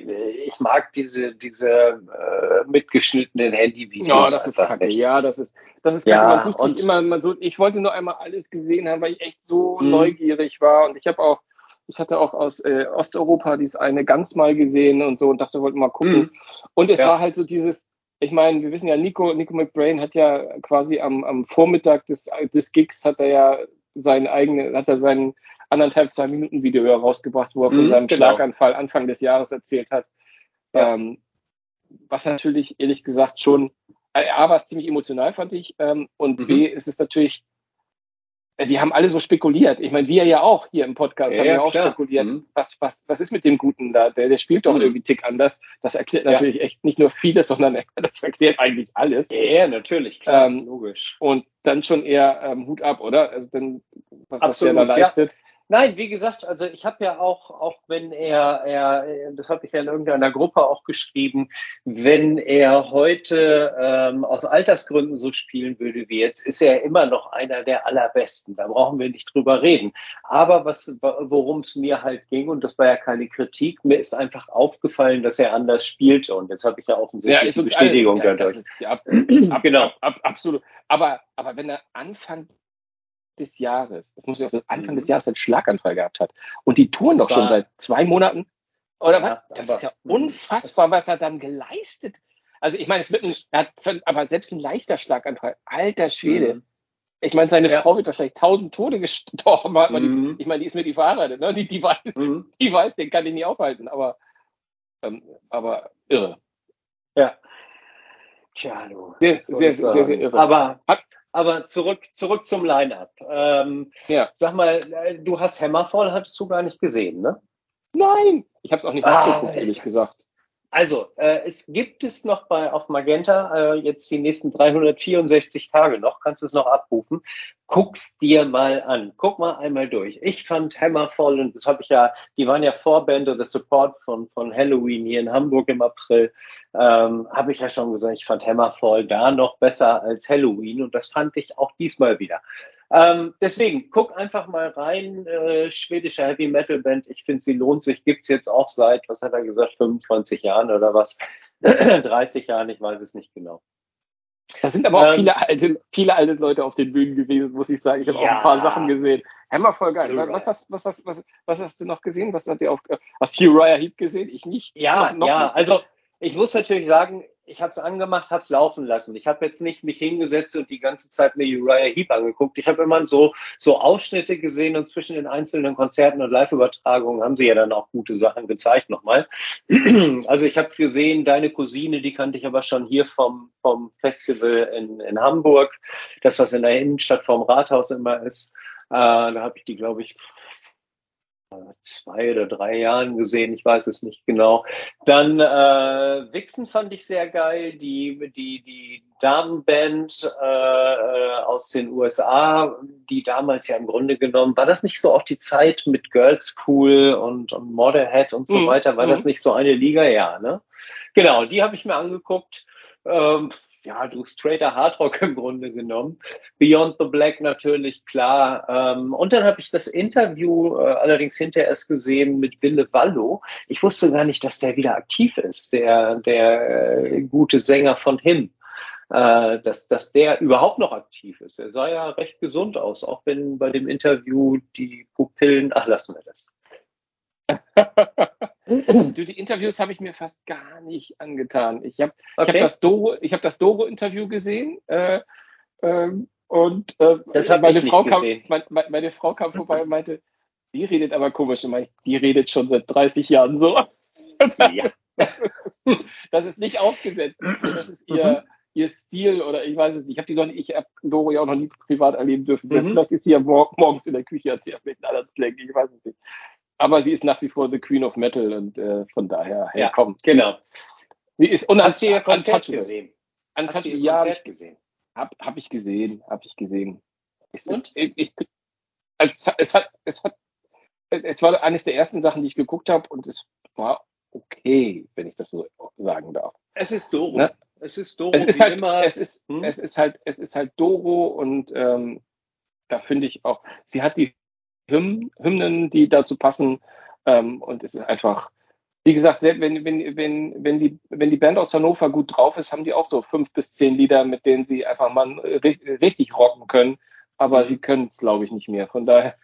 ich mag diese, diese äh, mitgeschnittenen Handyvideos. Ja, das ist kacke. Nicht. Ja, das ist, das ist kacke. Ja, man sucht sich immer, man sucht, ich wollte nur einmal alles gesehen haben, weil ich echt so mhm. neugierig war und ich habe auch, ich hatte auch aus äh, Osteuropa dieses eine ganz mal gesehen und so und dachte, wollte mal gucken. Mhm. Und es ja. war halt so dieses, ich meine, wir wissen ja, Nico, Nico McBrain hat ja quasi am, am Vormittag des, des Gigs hat er ja seinen eigenen, hat er seinen anderthalb, zwei Minuten Video herausgebracht, wo er von mhm, seinem genau. Schlaganfall Anfang des Jahres erzählt hat. Ja. Ähm, was natürlich, ehrlich gesagt, schon, A, war es ziemlich emotional, fand ich, ähm, und mhm. B, ist es natürlich, äh, wir haben alle so spekuliert. Ich meine, wir ja auch hier im Podcast ja, haben ja auch klar. spekuliert. Mhm. Was, was, was ist mit dem Guten da? Der, der spielt doch mhm. irgendwie Tick anders. Das erklärt ja. natürlich echt nicht nur vieles, sondern das erklärt eigentlich alles. Ja, natürlich, klar, ähm, logisch. Und dann schon eher ähm, Hut ab, oder? Also dann, was, Absolut, was der da leistet. Nein, wie gesagt, also ich habe ja auch, auch wenn er, er das habe ich ja in irgendeiner Gruppe auch geschrieben, wenn er heute ähm, aus Altersgründen so spielen würde wie jetzt, ist er immer noch einer der allerbesten. Da brauchen wir nicht drüber reden. Aber was, worum es mir halt ging, und das war ja keine Kritik, mir ist einfach aufgefallen, dass er anders spielte. Und jetzt habe ich ja offensichtlich ja, Bestätigung alle, ja, dadurch. Ist, ja, ab, ab, genau, ab, absolut. Aber, aber wenn er anfängt, des Jahres, das muss ich auch Anfang des mhm. Jahres einen Schlaganfall gehabt hat und die touren doch schon seit zwei Monaten. Oder ja, was? Das ist ja unfassbar, was er dann geleistet. Also ich meine, es wird ein, er hat aber selbst ein leichter Schlaganfall, alter Schwede. Mhm. Ich meine, seine ja. Frau wird wahrscheinlich tausend Tode gestorben. Mhm. Die, ich meine, die ist mir die verheiratet, ne? Die, die weiß, mhm. die weiß, den kann ich nicht aufhalten, aber, ähm, aber irre. Ja. Tja, du. Sehr, sehr, sehr, sehr, sehr, irre. Aber hat, aber zurück, zurück zum Line-Up. Ähm, ja. Sag mal, äh, du hast Hammerfall, hast du gar nicht gesehen, ne? Nein, ich habe es auch nicht ah, nachgeguckt, ehrlich gesagt. Also, äh, es gibt es noch bei auf Magenta, äh, jetzt die nächsten 364 Tage noch, kannst du es noch abrufen. Guck's dir mal an. Guck mal einmal durch. Ich fand Hammerfall, und das habe ich ja, die waren ja Vorband oder Support von, von Halloween hier in Hamburg im April, ähm, habe ich ja schon gesagt, ich fand Hammerfall da noch besser als Halloween und das fand ich auch diesmal wieder. Ähm, deswegen, guck einfach mal rein, äh, schwedische Heavy Metal Band. Ich finde, sie lohnt sich. Gibt's jetzt auch seit, was hat er gesagt, 25 Jahren oder was? 30 Jahren, ich weiß es nicht genau. Da sind aber auch ähm, viele alte, viele alte Leute auf den Bühnen gewesen, muss ich sagen. Ich habe ja, auch ein paar Sachen gesehen. Hammer voll geil. Was hast, was, hast, was, was hast du noch gesehen? Was hat dir auf, hast du Uriah Heep gesehen? Ich nicht. Ja, noch, noch ja, nicht. also ich muss natürlich sagen, ich habe es angemacht, habe es laufen lassen. Ich habe jetzt nicht mich hingesetzt und die ganze Zeit mir Uriah Heep angeguckt. Ich habe immer so, so Ausschnitte gesehen und zwischen den einzelnen Konzerten und Live-Übertragungen haben sie ja dann auch gute Sachen gezeigt nochmal. Also ich habe gesehen, deine Cousine, die kannte ich aber schon hier vom, vom Festival in, in Hamburg. Das, was in der Innenstadt vom Rathaus immer ist. Äh, da habe ich die, glaube ich, zwei oder drei Jahren gesehen, ich weiß es nicht genau. Dann äh, Wixen fand ich sehr geil, die, die, die Damenband äh, äh aus den USA, die damals ja im Grunde genommen, war das nicht so auch die Zeit mit Girls School und, und Motorhead und so mhm. weiter, war das mhm. nicht so eine Liga? Ja, ne? Genau, die habe ich mir angeguckt. Ähm, ja, du straighter Hardrock im Grunde genommen. Beyond the Black natürlich, klar. Ähm, und dann habe ich das Interview äh, allerdings hinterher erst gesehen mit Wille Wallo. Ich wusste gar nicht, dass der wieder aktiv ist, der, der äh, gute Sänger von Him. Äh, dass, dass der überhaupt noch aktiv ist. Er sah ja recht gesund aus, auch wenn bei dem Interview die Pupillen, ach, lassen wir das. du, die Interviews habe ich mir fast gar nicht angetan. Ich habe okay. hab das Doro-Interview gesehen äh, ähm, und äh, meine, Frau kam, meine, meine, Frau kam vorbei und meinte, die redet aber komisch. Und meinte, die redet schon seit 30 Jahren so. Ja. das ist nicht aufgesetzt. Das ist ihr, mhm. ihr Stil oder ich weiß es nicht. Ich habe die noch nicht, ich habe Doro ja auch noch nie privat erleben dürfen. Mhm. Vielleicht ist sie ja morgens in der Küche, hat sie ja mit anderen Flecken, ich weiß es nicht aber sie ist nach wie vor the Queen of Metal und äh, von daher, hey, ja, komm. Genau. Sie ist und Hast du ihr Konzert gesehen? Hast du ihr ja, Konzert gesehen? Hab, hab ich gesehen, hab ich gesehen. Es, und? Ist, ich, ich, also, es, hat, es hat, es war eines der ersten Sachen, die ich geguckt habe und es war okay, wenn ich das so sagen darf. Es ist Doro. Ne? Es ist Doro es ist wie halt, immer. Es ist, hm? es ist halt, es ist halt Doro und ähm, da finde ich auch, sie hat die Hymnen, die dazu passen. Ähm, und es ist einfach, wie gesagt, wenn, wenn, wenn, wenn, die, wenn die Band aus Hannover gut drauf ist, haben die auch so fünf bis zehn Lieder, mit denen sie einfach mal richtig rocken können. Aber mhm. sie können es, glaube ich, nicht mehr. Von daher.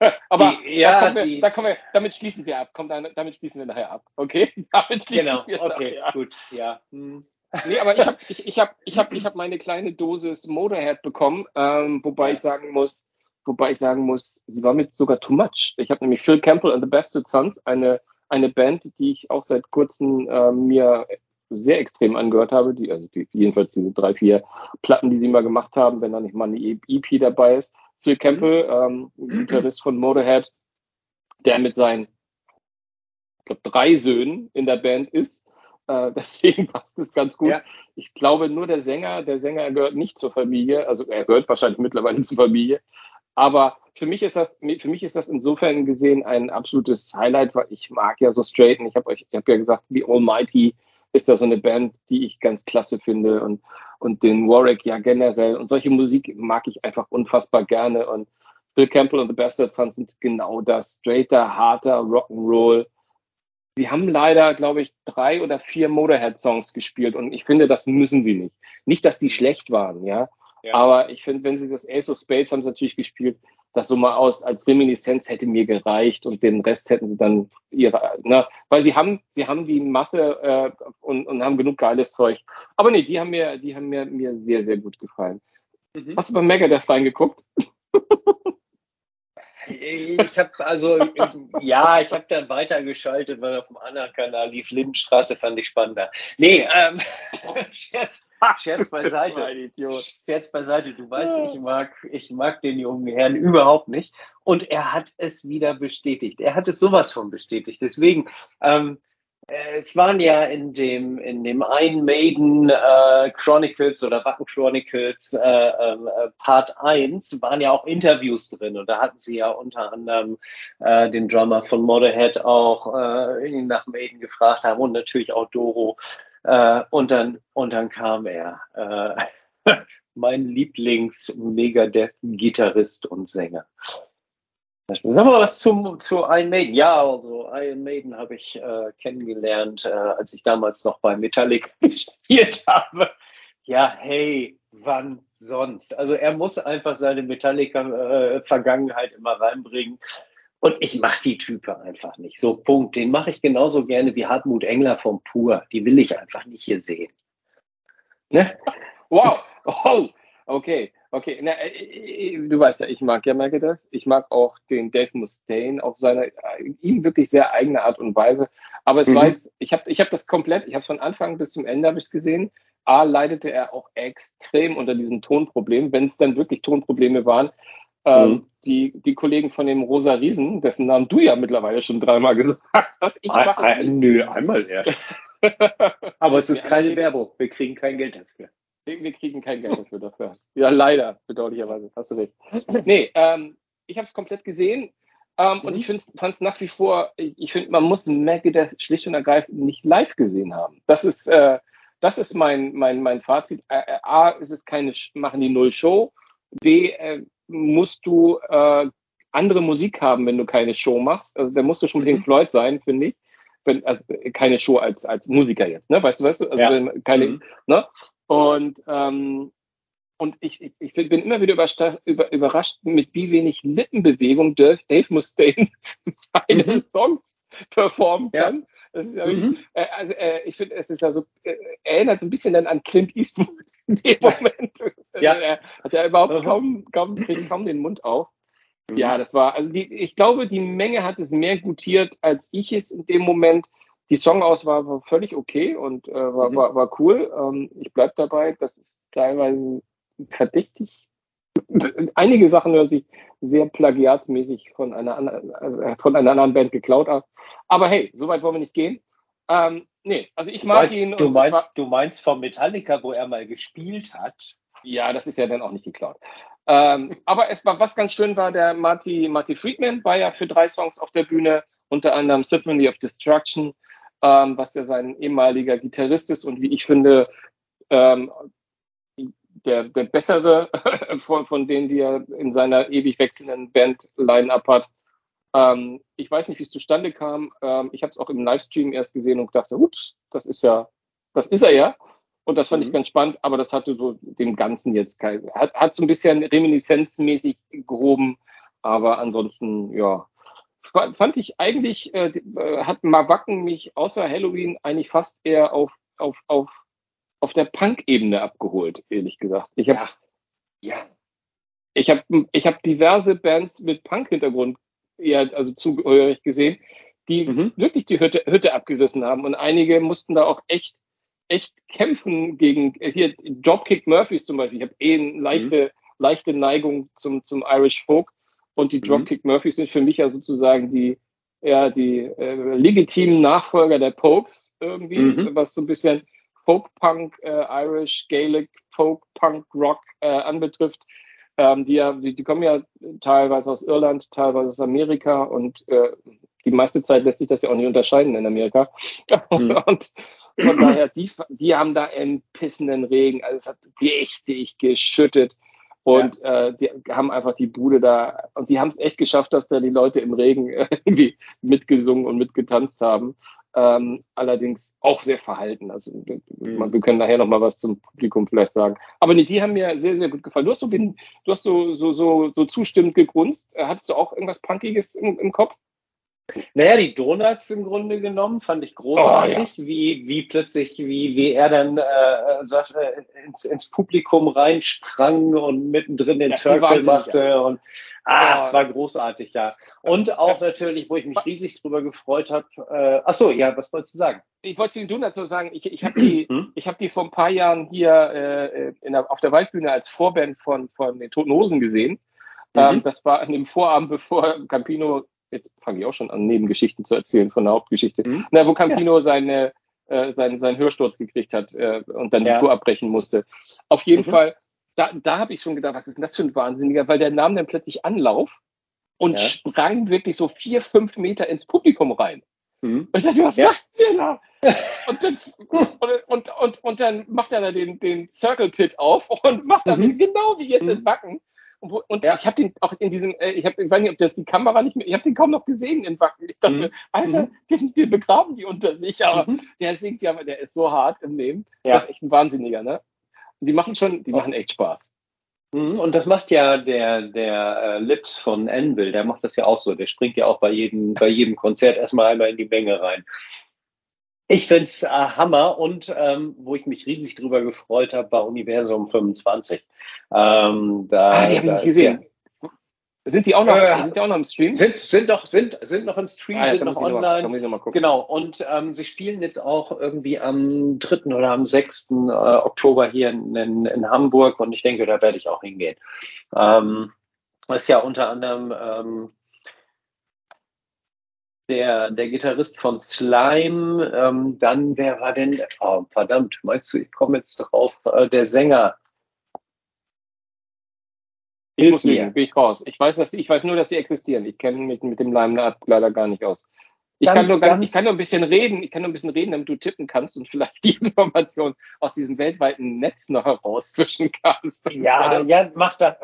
Aber die, ja, da, wir, da wir, damit schließen wir ab. Komm, damit schließen wir nachher ab. Okay? Damit schließen genau, wir okay, nachher. gut, ja. Hm. Nee, aber ich habe ich, ich hab, ich hab, ich hab meine kleine Dosis Motorhead bekommen, ähm, wobei ja. ich sagen muss, Wobei ich sagen muss, sie war mit sogar too much. Ich habe nämlich Phil Campbell and the Bastard Sons, eine, eine Band, die ich auch seit kurzem äh, mir sehr extrem angehört habe, die, also die, jedenfalls diese drei, vier Platten, die sie mal gemacht haben, wenn da nicht mal eine EP dabei ist. Phil Campbell, ähm, Gitarrist von Motorhead, der mit seinen, ich glaube, drei Söhnen in der Band ist. Äh, deswegen passt es ganz gut. Ja. Ich glaube, nur der Sänger, der Sänger gehört nicht zur Familie, also er gehört wahrscheinlich mittlerweile zur Familie, aber für mich ist das, für mich ist das insofern gesehen ein absolutes Highlight, weil ich mag ja so Straighten. Ich habe euch, ich habe ja gesagt, The Almighty ist da so eine Band, die ich ganz klasse finde und, und den Warwick ja generell. Und solche Musik mag ich einfach unfassbar gerne. Und Bill Campbell und The Bastard Sons sind genau das. Straighter, harter Rock'n'Roll. Sie haben leider, glaube ich, drei oder vier Motorhead-Songs gespielt und ich finde, das müssen sie nicht. Nicht, dass die schlecht waren, ja. Aber ich finde, wenn sie das Ace of Spades haben sie natürlich gespielt, das so mal aus als Reminiszenz hätte mir gereicht und den Rest hätten sie dann ihre, ne, weil die haben, sie haben die Masse äh, und, und haben genug geiles Zeug. Aber nee, die haben mir, die haben mir, mir sehr, sehr gut gefallen. Mhm. Hast du bei Megadeth reingeguckt? Ich habe also, ja, ich habe dann weitergeschaltet, weil auf dem anderen Kanal lief Lindenstraße, fand ich spannender. Nee, ähm, Scherz, Scherz beiseite. Scherz beiseite. Du weißt, ich mag, ich mag den jungen Herrn überhaupt nicht. Und er hat es wieder bestätigt. Er hat es sowas von bestätigt. Deswegen, ähm, äh, es waren ja in dem, in dem Iron Maiden äh, Chronicles oder Wacken Chronicles äh, ähm, äh, Part 1 waren ja auch Interviews drin und da hatten sie ja unter anderem äh, den Drummer von Motorhead auch äh, nach Maiden gefragt haben und natürlich auch Doro. Äh, und, dann, und dann kam er. Äh, mein Lieblings-Megadeth-Gitarrist und Sänger. Sagen wir was zum, zu Iron Maiden. Ja, also Iron Maiden habe ich äh, kennengelernt, äh, als ich damals noch bei Metallic gespielt habe. Ja, hey, wann sonst? Also er muss einfach seine Metallica-Vergangenheit äh, immer reinbringen. Und ich mache die Type einfach nicht. So, Punkt. Den mache ich genauso gerne wie Hartmut Engler vom Pur. Die will ich einfach nicht hier sehen. Ne? Wow. Oh, okay. Okay, Na, äh, äh, du weißt ja, ich mag ja Megadeth. Ich mag auch den Dave Mustaine auf seiner, äh, ihm wirklich sehr eigene Art und Weise. Aber es mhm. war jetzt, ich habe ich hab das komplett, ich habe von Anfang bis zum Ende habe ich gesehen. A, leidete er auch extrem unter diesem Tonproblem, wenn es dann wirklich Tonprobleme waren. Ähm, mhm. die, die Kollegen von dem Rosa Riesen, dessen Namen du ja mittlerweile schon dreimal gesagt hast. Ich ein, ein, nö, einmal erst. Aber es ist keine Werbung. Wir kriegen kein Geld dafür. Wir kriegen kein Geld dafür. dafür. Ja, leider, bedauerlicherweise. Hast du recht. Nee, ähm, ich habe es komplett gesehen. Ähm, mhm. Und ich fand es nach wie vor, ich, ich finde, man muss Megadeth schlicht und ergreifend nicht live gesehen haben. Das ist, äh, das ist mein, mein, mein Fazit. Äh, A, ist es keine, machen die null Show. B, äh, musst du äh, andere Musik haben, wenn du keine Show machst. Also da musst du schon mit mhm. Pink Floyd sein, finde ich. Wenn, also keine Show als, als Musiker jetzt, ne? Weißt du, weißt du? Also ja. keine, mhm. ne? Und, ähm, und ich, ich, ich bin immer wieder über, überrascht, mit wie wenig Lippenbewegung Dave, Dave Mustaine seine mhm. Songs performen kann. Ist mhm. äh, also, äh, ich finde, es ist ja so, äh, erinnert so ein bisschen dann an Clint Eastwood in dem Moment. Ja. er hat ja überhaupt kaum, kaum, kriegt kaum den Mund auf. Mhm. Ja, das war, also die, ich glaube, die Menge hat es mehr gutiert, als ich es in dem Moment. Die Songauswahl war völlig okay und äh, war, mhm. war, war cool. Ähm, ich bleib dabei, das ist teilweise verdächtig. Einige Sachen hören sich sehr plagiatsmäßig von einer, äh, von einer anderen Band geklaut ab. Aber hey, so weit wollen wir nicht gehen. Ähm, nee, also ich mag meinst, ihn. Du meinst, du meinst von Metallica, wo er mal gespielt hat? Ja, das ist ja dann auch nicht geklaut. Ähm, aber es war, was ganz schön war, der Marty, Marty Friedman war ja für drei Songs auf der Bühne, unter anderem Symphony of Destruction, ähm, was ja sein ehemaliger Gitarrist ist und wie ich finde, ähm, der, der bessere von, von denen, die er in seiner ewig wechselnden Band Line-Up hat. Ähm, ich weiß nicht, wie es zustande kam. Ähm, ich habe es auch im Livestream erst gesehen und dachte, ups, das ist ja, das ist er ja. Und das fand mhm. ich ganz spannend, aber das hatte so dem Ganzen jetzt kein, hat, hat so ein bisschen reminiszenzmäßig gehoben, aber ansonsten, ja, fand ich eigentlich, äh, äh hat Mawacken mich außer Halloween eigentlich fast eher auf, auf, auf, auf der Punk-Ebene abgeholt, ehrlich gesagt. Ich habe, ja. Ja, ich habe, ich habe diverse Bands mit Punk-Hintergrund eher, also zugehörig gesehen, die mhm. wirklich die Hütte, Hütte abgerissen haben und einige mussten da auch echt echt kämpfen gegen hier Dropkick Murphys zum Beispiel. Ich habe eh eine leichte, mhm. leichte Neigung zum, zum Irish Folk und die mhm. Dropkick Murphys sind für mich ja sozusagen die ja die äh, legitimen Nachfolger der Pokes irgendwie, mhm. was so ein bisschen Folk Punk, äh, Irish, Gaelic, Folk Punk, Rock äh, anbetrifft. Ähm, die, ja, die, die kommen ja teilweise aus Irland, teilweise aus Amerika und äh, die meiste Zeit lässt sich das ja auch nicht unterscheiden in Amerika. Mhm. Und von daher, die, die haben da einen pissenden Regen, also es hat richtig geschüttet. Und ja. äh, die haben einfach die Bude da, und die haben es echt geschafft, dass da die Leute im Regen irgendwie mitgesungen und mitgetanzt haben. Ähm, allerdings auch sehr verhalten. Also mhm. wir können nachher noch mal was zum Publikum vielleicht sagen. Aber nee, die haben mir sehr, sehr gut gefallen. Du hast so, du hast so, so, so, so zustimmend gegrunzt. Hattest du auch irgendwas Punkiges im, im Kopf? Naja, die Donuts im Grunde genommen fand ich großartig, oh, ja. wie, wie plötzlich, wie, wie er dann äh, sagt, äh, ins, ins Publikum reinsprang und mittendrin den das Circle machte und ah, oh. es war großartig, ja. Und auch natürlich, wo ich mich riesig drüber gefreut habe, äh, ach so, ja, was wolltest du sagen? Ich wollte den Donuts so sagen, ich, ich habe die, hm? ich habe die vor ein paar Jahren hier äh, in der, auf der Waldbühne als Vorband von, von den Toten Hosen gesehen. Mhm. Ähm, das war an dem Vorabend, bevor Campino jetzt fange ich auch schon an, Nebengeschichten zu erzählen von der Hauptgeschichte. Mhm. Na, wo Campino ja. seine, äh, seinen, seinen Hörsturz gekriegt hat äh, und dann ja. die Tour abbrechen musste. Auf jeden mhm. Fall, da, da habe ich schon gedacht, was ist denn das für ein Wahnsinniger, weil der nahm dann plötzlich Anlauf und ja. sprang wirklich so vier, fünf Meter ins Publikum rein. Mhm. Und ich dachte, was ja. macht der da? Und dann, und, und, und, und, dann macht er da den, den Circle Pit auf und macht dann mhm. genau wie jetzt mhm. in Wacken und, und ja. ich habe den auch in diesem, äh, ich, hab, ich weiß nicht, ob das die Kamera nicht mehr, ich habe den kaum noch gesehen in Wacken. Ich dachte, mhm. Alter, mhm. den, wir begraben die unter sich, aber mhm. der singt ja, der ist so hart im Leben. Ja. Das ist echt ein Wahnsinniger, ne? Und die machen schon, die machen echt Spaß. Mhm. Und das macht ja der, der äh, Lips von Anvil, der macht das ja auch so. Der springt ja auch bei jedem, bei jedem Konzert erstmal einmal in die Menge rein. Ich finde es äh, Hammer und ähm, wo ich mich riesig drüber gefreut habe, war Universum 25. Ähm, da, ah, die habe ich nicht gesehen. Sind die auch noch, äh, sind die auch noch im Stream? Sind, sind doch, sind, sind noch im Stream, ah, ja, sind noch online. Noch mal, genau. Und ähm, sie spielen jetzt auch irgendwie am 3. oder am 6. Äh, Oktober hier in, in, in Hamburg und ich denke, da werde ich auch hingehen. Ähm, ist ja unter anderem ähm, der, der Gitarrist von Slime, ähm, dann wer war denn, oh, verdammt, meinst du, ich komme jetzt drauf, äh, der Sänger, ich muss lügen, bin ich raus. Ich weiß, dass ich weiß nur, dass sie existieren. Ich kenne mich mit dem Lime leider gar nicht aus. Ich, ganz, kann nur ganz, ich kann nur ein bisschen reden, ich kann nur ein bisschen reden, damit du tippen kannst und vielleicht die Information aus diesem weltweiten Netz noch herausfischen kannst. Ja, ja, mach da,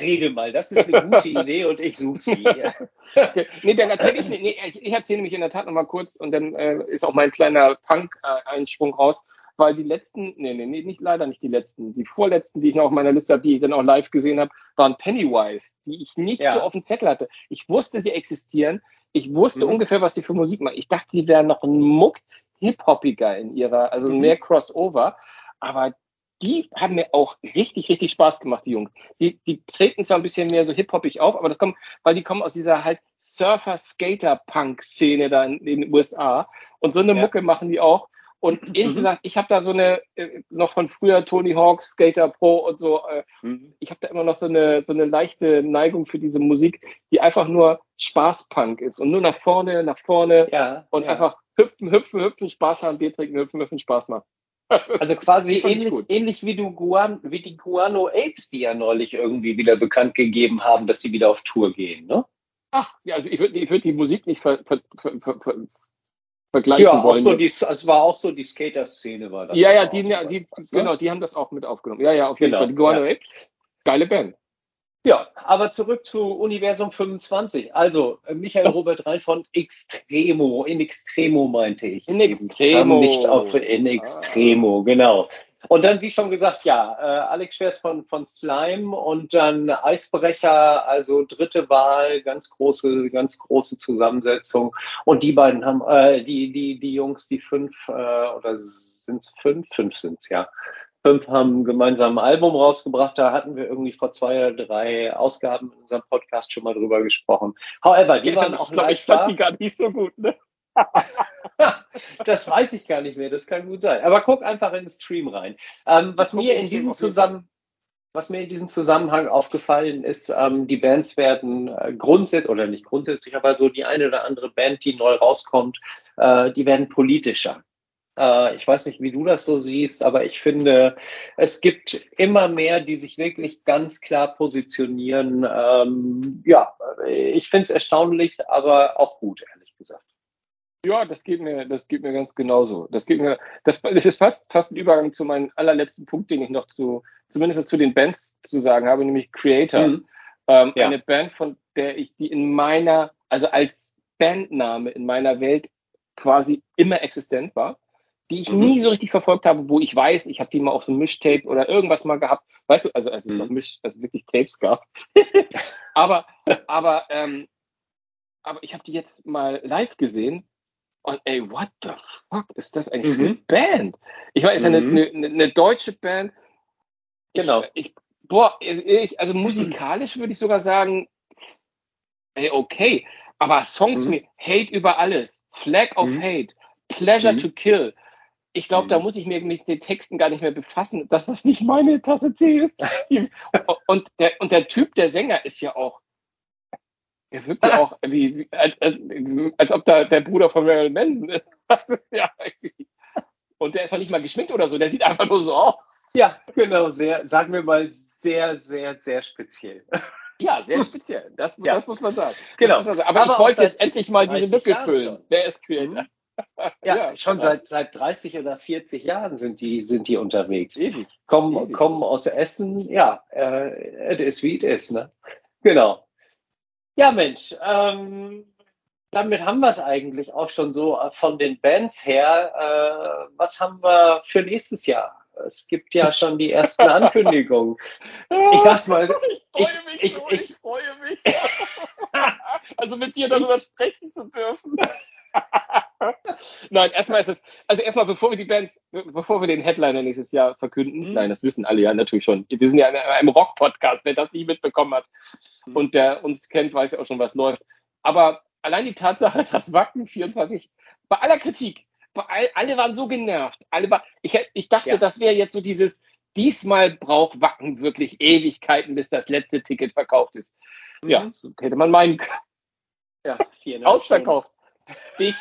rede mal. Das ist eine gute Idee und ich suche sie. okay. Nee, dann erzähle ich, nee, ich, ich erzähle mich in der Tat noch mal kurz und dann äh, ist auch mein kleiner Punk-Einsprung raus weil die letzten, nee, nee, nee, nicht leider nicht die letzten, die vorletzten, die ich noch auf meiner Liste habe, die ich dann auch live gesehen habe, waren Pennywise, die ich nicht ja. so auf dem Zettel hatte. Ich wusste, die existieren. Ich wusste mhm. ungefähr, was die für Musik machen. Ich dachte, die wären noch ein Muck hip-hoppiger in ihrer, also mhm. mehr Crossover. Aber die haben mir auch richtig, richtig Spaß gemacht, die Jungs. Die, die treten zwar ein bisschen mehr so hip-hoppig auf, aber das kommt, weil die kommen aus dieser halt Surfer-Skater-Punk-Szene da in, in, den USA. Und so eine ja. Mucke machen die auch. Und ehrlich mhm. gesagt, ich habe da so eine, äh, noch von früher Tony Hawks, Skater Pro und so, äh, mhm. ich habe da immer noch so eine, so eine leichte Neigung für diese Musik, die einfach nur Spaßpunk ist und nur nach vorne, nach vorne ja, und ja. einfach hüpfen, hüpfen, hüpfen, Spaß haben, Bier trinken, hüpfen, hüpfen, Spaß machen. Also quasi ähnlich, ähnlich wie, du Guan, wie die Guano Apes, die ja neulich irgendwie wieder bekannt gegeben haben, dass sie wieder auf Tour gehen, ne? Ach, ja, also ich würde ich würd die Musik nicht ver, ver, ver, ver, vergleichen ja, wollen. So die, es war auch so die Skater-Szene war das. Ja, ja, die, ja, die, was, genau, die haben das auch mit aufgenommen. Ja, ja, auf jeden genau, Fall. Die Guano ja. Apes, geile Band. Ja, aber zurück zu Universum 25. Also, äh, Michael Robert Rein von Extremo. In Extremo meinte ich. In Extremo. Nicht auf in Extremo, ah. genau. Und dann, wie schon gesagt, ja, äh, Alex Schwerz von, von Slime und dann Eisbrecher, also dritte Wahl, ganz große, ganz große Zusammensetzung. Und die beiden haben, äh, die, die, die Jungs, die fünf, äh, oder sind es fünf? Fünf sind es, ja. Fünf haben gemeinsam ein Album rausgebracht. Da hatten wir irgendwie vor zwei oder drei Ausgaben in unserem Podcast schon mal drüber gesprochen. However, die ja, waren auch ich glaub, ich fand die gar nicht so gut, ne? das weiß ich gar nicht mehr, das kann gut sein. Aber guck einfach in den Stream rein. Ähm, was mir in diesem Zusammenhang was mir in diesem Zusammenhang aufgefallen ist, ähm, die Bands werden äh, grundsätzlich, oder nicht grundsätzlich, aber so die eine oder andere Band, die neu rauskommt, äh, die werden politischer. Äh, ich weiß nicht, wie du das so siehst, aber ich finde, es gibt immer mehr, die sich wirklich ganz klar positionieren. Ähm, ja, ich finde es erstaunlich, aber auch gut, ehrlich. Ja, das geht mir, das geht mir ganz genauso. Das geht mir, das, das passt, passt ein Übergang zu meinem allerletzten Punkt, den ich noch zu, zumindest zu den Bands zu sagen habe, nämlich Creator. Mhm. Ähm, ja. Eine Band, von der ich die in meiner, also als Bandname in meiner Welt quasi immer existent war, die ich mhm. nie so richtig verfolgt habe, wo ich weiß, ich habe die mal auf so einem Mischtape oder irgendwas mal gehabt, weißt du, also als es mhm. noch Misch, also wirklich Tapes gab. aber, aber, ähm, aber ich habe die jetzt mal live gesehen und ey, what the fuck ist das eigentlich mhm. für eine Band? Ich weiß, ist ja mhm. eine, eine, eine, deutsche Band. Genau. Ich, boah, ich, also musikalisch würde ich sogar sagen, ey, okay. Aber Songs mhm. mir Hate über alles, Flag of mhm. Hate, Pleasure mhm. to Kill. Ich glaube, da mhm. muss ich mir mit den Texten gar nicht mehr befassen, dass das nicht meine Tasse Tee ist. und, der, und der Typ, der Sänger, ist ja auch er wirkt ja auch wie, als, als, als, ob da der Bruder von Marilyn Manson ist. ja, und der ist doch nicht mal geschminkt oder so, der sieht einfach nur so aus. Ja, genau, sehr, sagen wir mal, sehr, sehr, sehr speziell. Ja, sehr speziell. Das, ja. das muss man sagen. Genau. Man sagen. Aber, Aber, ich wollte jetzt endlich mal diese Lücke füllen. Wer ist Creator? Mhm. Ja, ja, schon seit, seit 30 oder 40 Jahren sind die, sind die unterwegs. Ewig. Kommen, Ewig. kommen aus Essen, ja, äh, it is wie it is, ne? Genau. Ja, Mensch, ähm, damit haben wir es eigentlich auch schon so äh, von den Bands her. Äh, was haben wir für nächstes Jahr? Es gibt ja schon die ersten Ankündigungen. Ich sag's mal. Ich freue mich, ich, so, ich, ich freue mich. also mit dir darüber sprechen zu dürfen. nein, erstmal ist es, also erstmal, bevor wir die Bands, bevor wir den Headliner nächstes Jahr verkünden, mhm. nein, das wissen alle ja natürlich schon. Wir sind ja in einem Rock-Podcast, wer das nie mitbekommen hat mhm. und der uns kennt, weiß ja auch schon, was läuft. Aber allein die Tatsache, dass Wacken 24, bei aller Kritik, bei all, alle waren so genervt, alle war, ich, ich dachte, ja. das wäre jetzt so dieses, diesmal braucht Wacken wirklich Ewigkeiten, bis das letzte Ticket verkauft ist. Mhm. Ja, so hätte man meinen können. Ja, Ausverkauft. Dicht,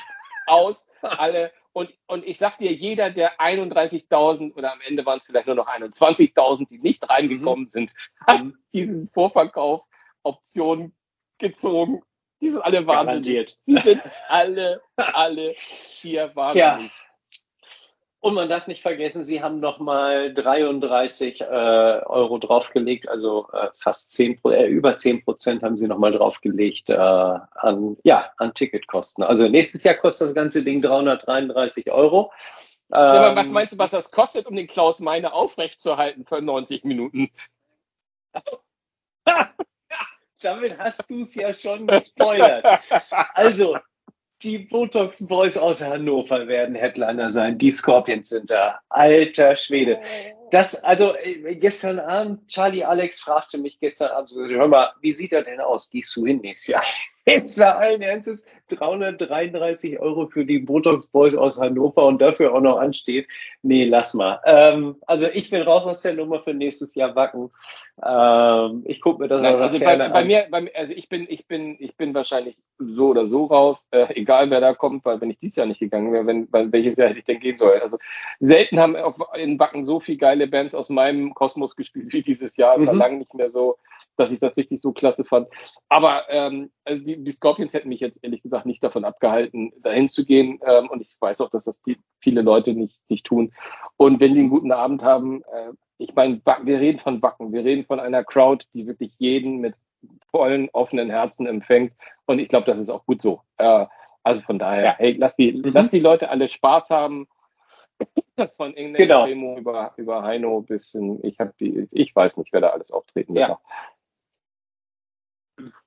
aus, alle. Und, und ich sag dir, jeder der 31.000 oder am Ende waren es vielleicht nur noch 21.000, die nicht reingekommen mhm. sind, hat diesen Vorverkauf Option gezogen. Die sind alle wahnsinnig. Die sind alle, alle schier wahnsinnig. Ja. Und man darf nicht vergessen, sie haben nochmal 33 äh, Euro draufgelegt, also äh, fast 10, äh, über 10 Prozent haben sie nochmal draufgelegt äh, an, ja, an Ticketkosten. Also nächstes Jahr kostet das ganze Ding 333 Euro. Ähm, ja, aber was ähm, meinst du, was das kostet, um den Klaus Meine aufrechtzuerhalten für 90 Minuten? Damit hast du es ja schon gespoilert. Also, die Botox Boys aus Hannover werden Headliner sein. Die Scorpions sind da. Alter Schwede. Das, also äh, gestern Abend, Charlie Alex fragte mich gestern Abend, hör mal, wie sieht er denn aus? Gehst du hin nächstes Jahr? Jetzt allen Ernstes 333 Euro für die Botox Boys aus Hannover und dafür auch noch ansteht. Nee, lass mal. Ähm, also ich bin raus aus der Nummer für nächstes Jahr Wacken. Ähm, ich gucke mir das Nein, also bei, bei, mir, bei mir, also ich bin, ich bin, ich bin wahrscheinlich so oder so raus, äh, egal wer da kommt, weil wenn ich dieses Jahr nicht gegangen wäre, wenn, weil welches Jahr hätte ich denn gehen sollen? Also selten haben auf, in Wacken so viel geile Bands aus meinem Kosmos gespielt wie dieses Jahr. Mhm. lange nicht mehr so, dass ich das richtig so klasse fand. Aber ähm, also die, die Scorpions hätten mich jetzt ehrlich gesagt nicht davon abgehalten, dahin zu gehen. Ähm, und ich weiß auch, dass das die, viele Leute nicht, nicht tun. Und wenn die einen guten Abend haben, äh, ich meine, wir reden von Wacken, wir reden von einer Crowd, die wirklich jeden mit vollen, offenen Herzen empfängt. Und ich glaube, das ist auch gut so. Äh, also von daher, ja. hey, lass die, mhm. lass die Leute alle Spaß haben. Von irgendeinem genau. Extremo über, über Heino bis in, ich habe die, ich weiß nicht, wer da alles auftreten wird. Ja.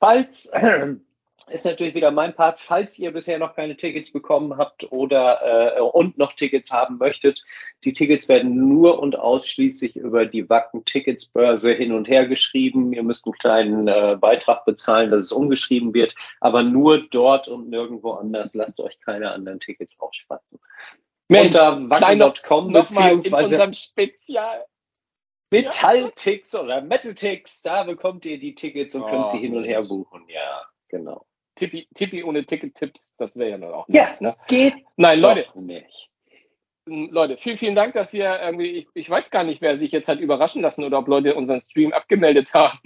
Falls, äh, ist natürlich wieder mein Part, falls ihr bisher noch keine Tickets bekommen habt oder äh, und noch Tickets haben möchtet, die Tickets werden nur und ausschließlich über die Wacken Tickets Börse hin und her geschrieben. Ihr müsst einen kleinen äh, Beitrag bezahlen, dass es umgeschrieben wird, aber nur dort und nirgendwo anders. Lasst euch keine anderen Tickets aufspatzen. Mensch, unter wacken.com beziehungsweise in unserem Spezial Metallticks oder Metalticks, da bekommt ihr die Tickets und oh, könnt sie hin und her buchen. Ja, genau. Tippi, Tippi ohne Ticket-Tipps, das wäre ja dann auch nicht. Ja, ne? geht. Nein, Leute. Nicht. Leute, vielen, vielen Dank, dass ihr irgendwie, ich, ich, weiß gar nicht, wer sich jetzt hat überraschen lassen oder ob Leute unseren Stream abgemeldet haben.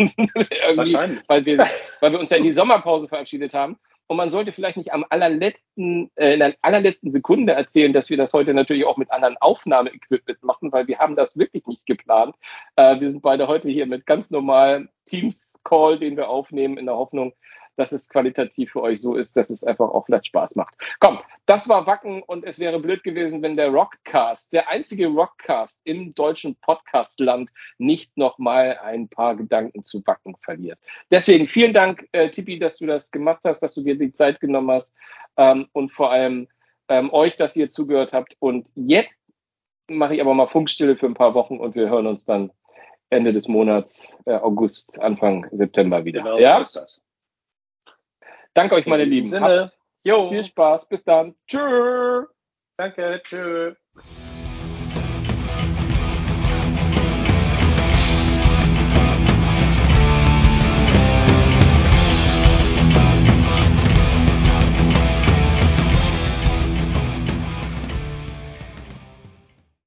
Wahrscheinlich. Weil wir, weil wir uns ja in die Sommerpause verabschiedet haben. Und man sollte vielleicht nicht am allerletzten, äh, in der allerletzten Sekunde erzählen, dass wir das heute natürlich auch mit anderen Aufnahmeequipment machen, weil wir haben das wirklich nicht geplant. Äh, wir sind beide heute hier mit ganz normal Teams-Call, den wir aufnehmen, in der Hoffnung, dass es qualitativ für euch so ist, dass es einfach auch vielleicht Spaß macht. Komm, das war Wacken und es wäre blöd gewesen, wenn der Rockcast, der einzige Rockcast im deutschen Podcastland, nicht nochmal ein paar Gedanken zu Wacken verliert. Deswegen vielen Dank, äh, Tippi, dass du das gemacht hast, dass du dir die Zeit genommen hast ähm, und vor allem ähm, euch, dass ihr zugehört habt. Und jetzt mache ich aber mal Funkstille für ein paar Wochen und wir hören uns dann Ende des Monats, äh, August, Anfang September wieder. Genau ja? so ist das. Danke euch, meine Lieben. Sinne. jo. Viel Spaß. Bis dann. Tschüss. Danke. Tschüss.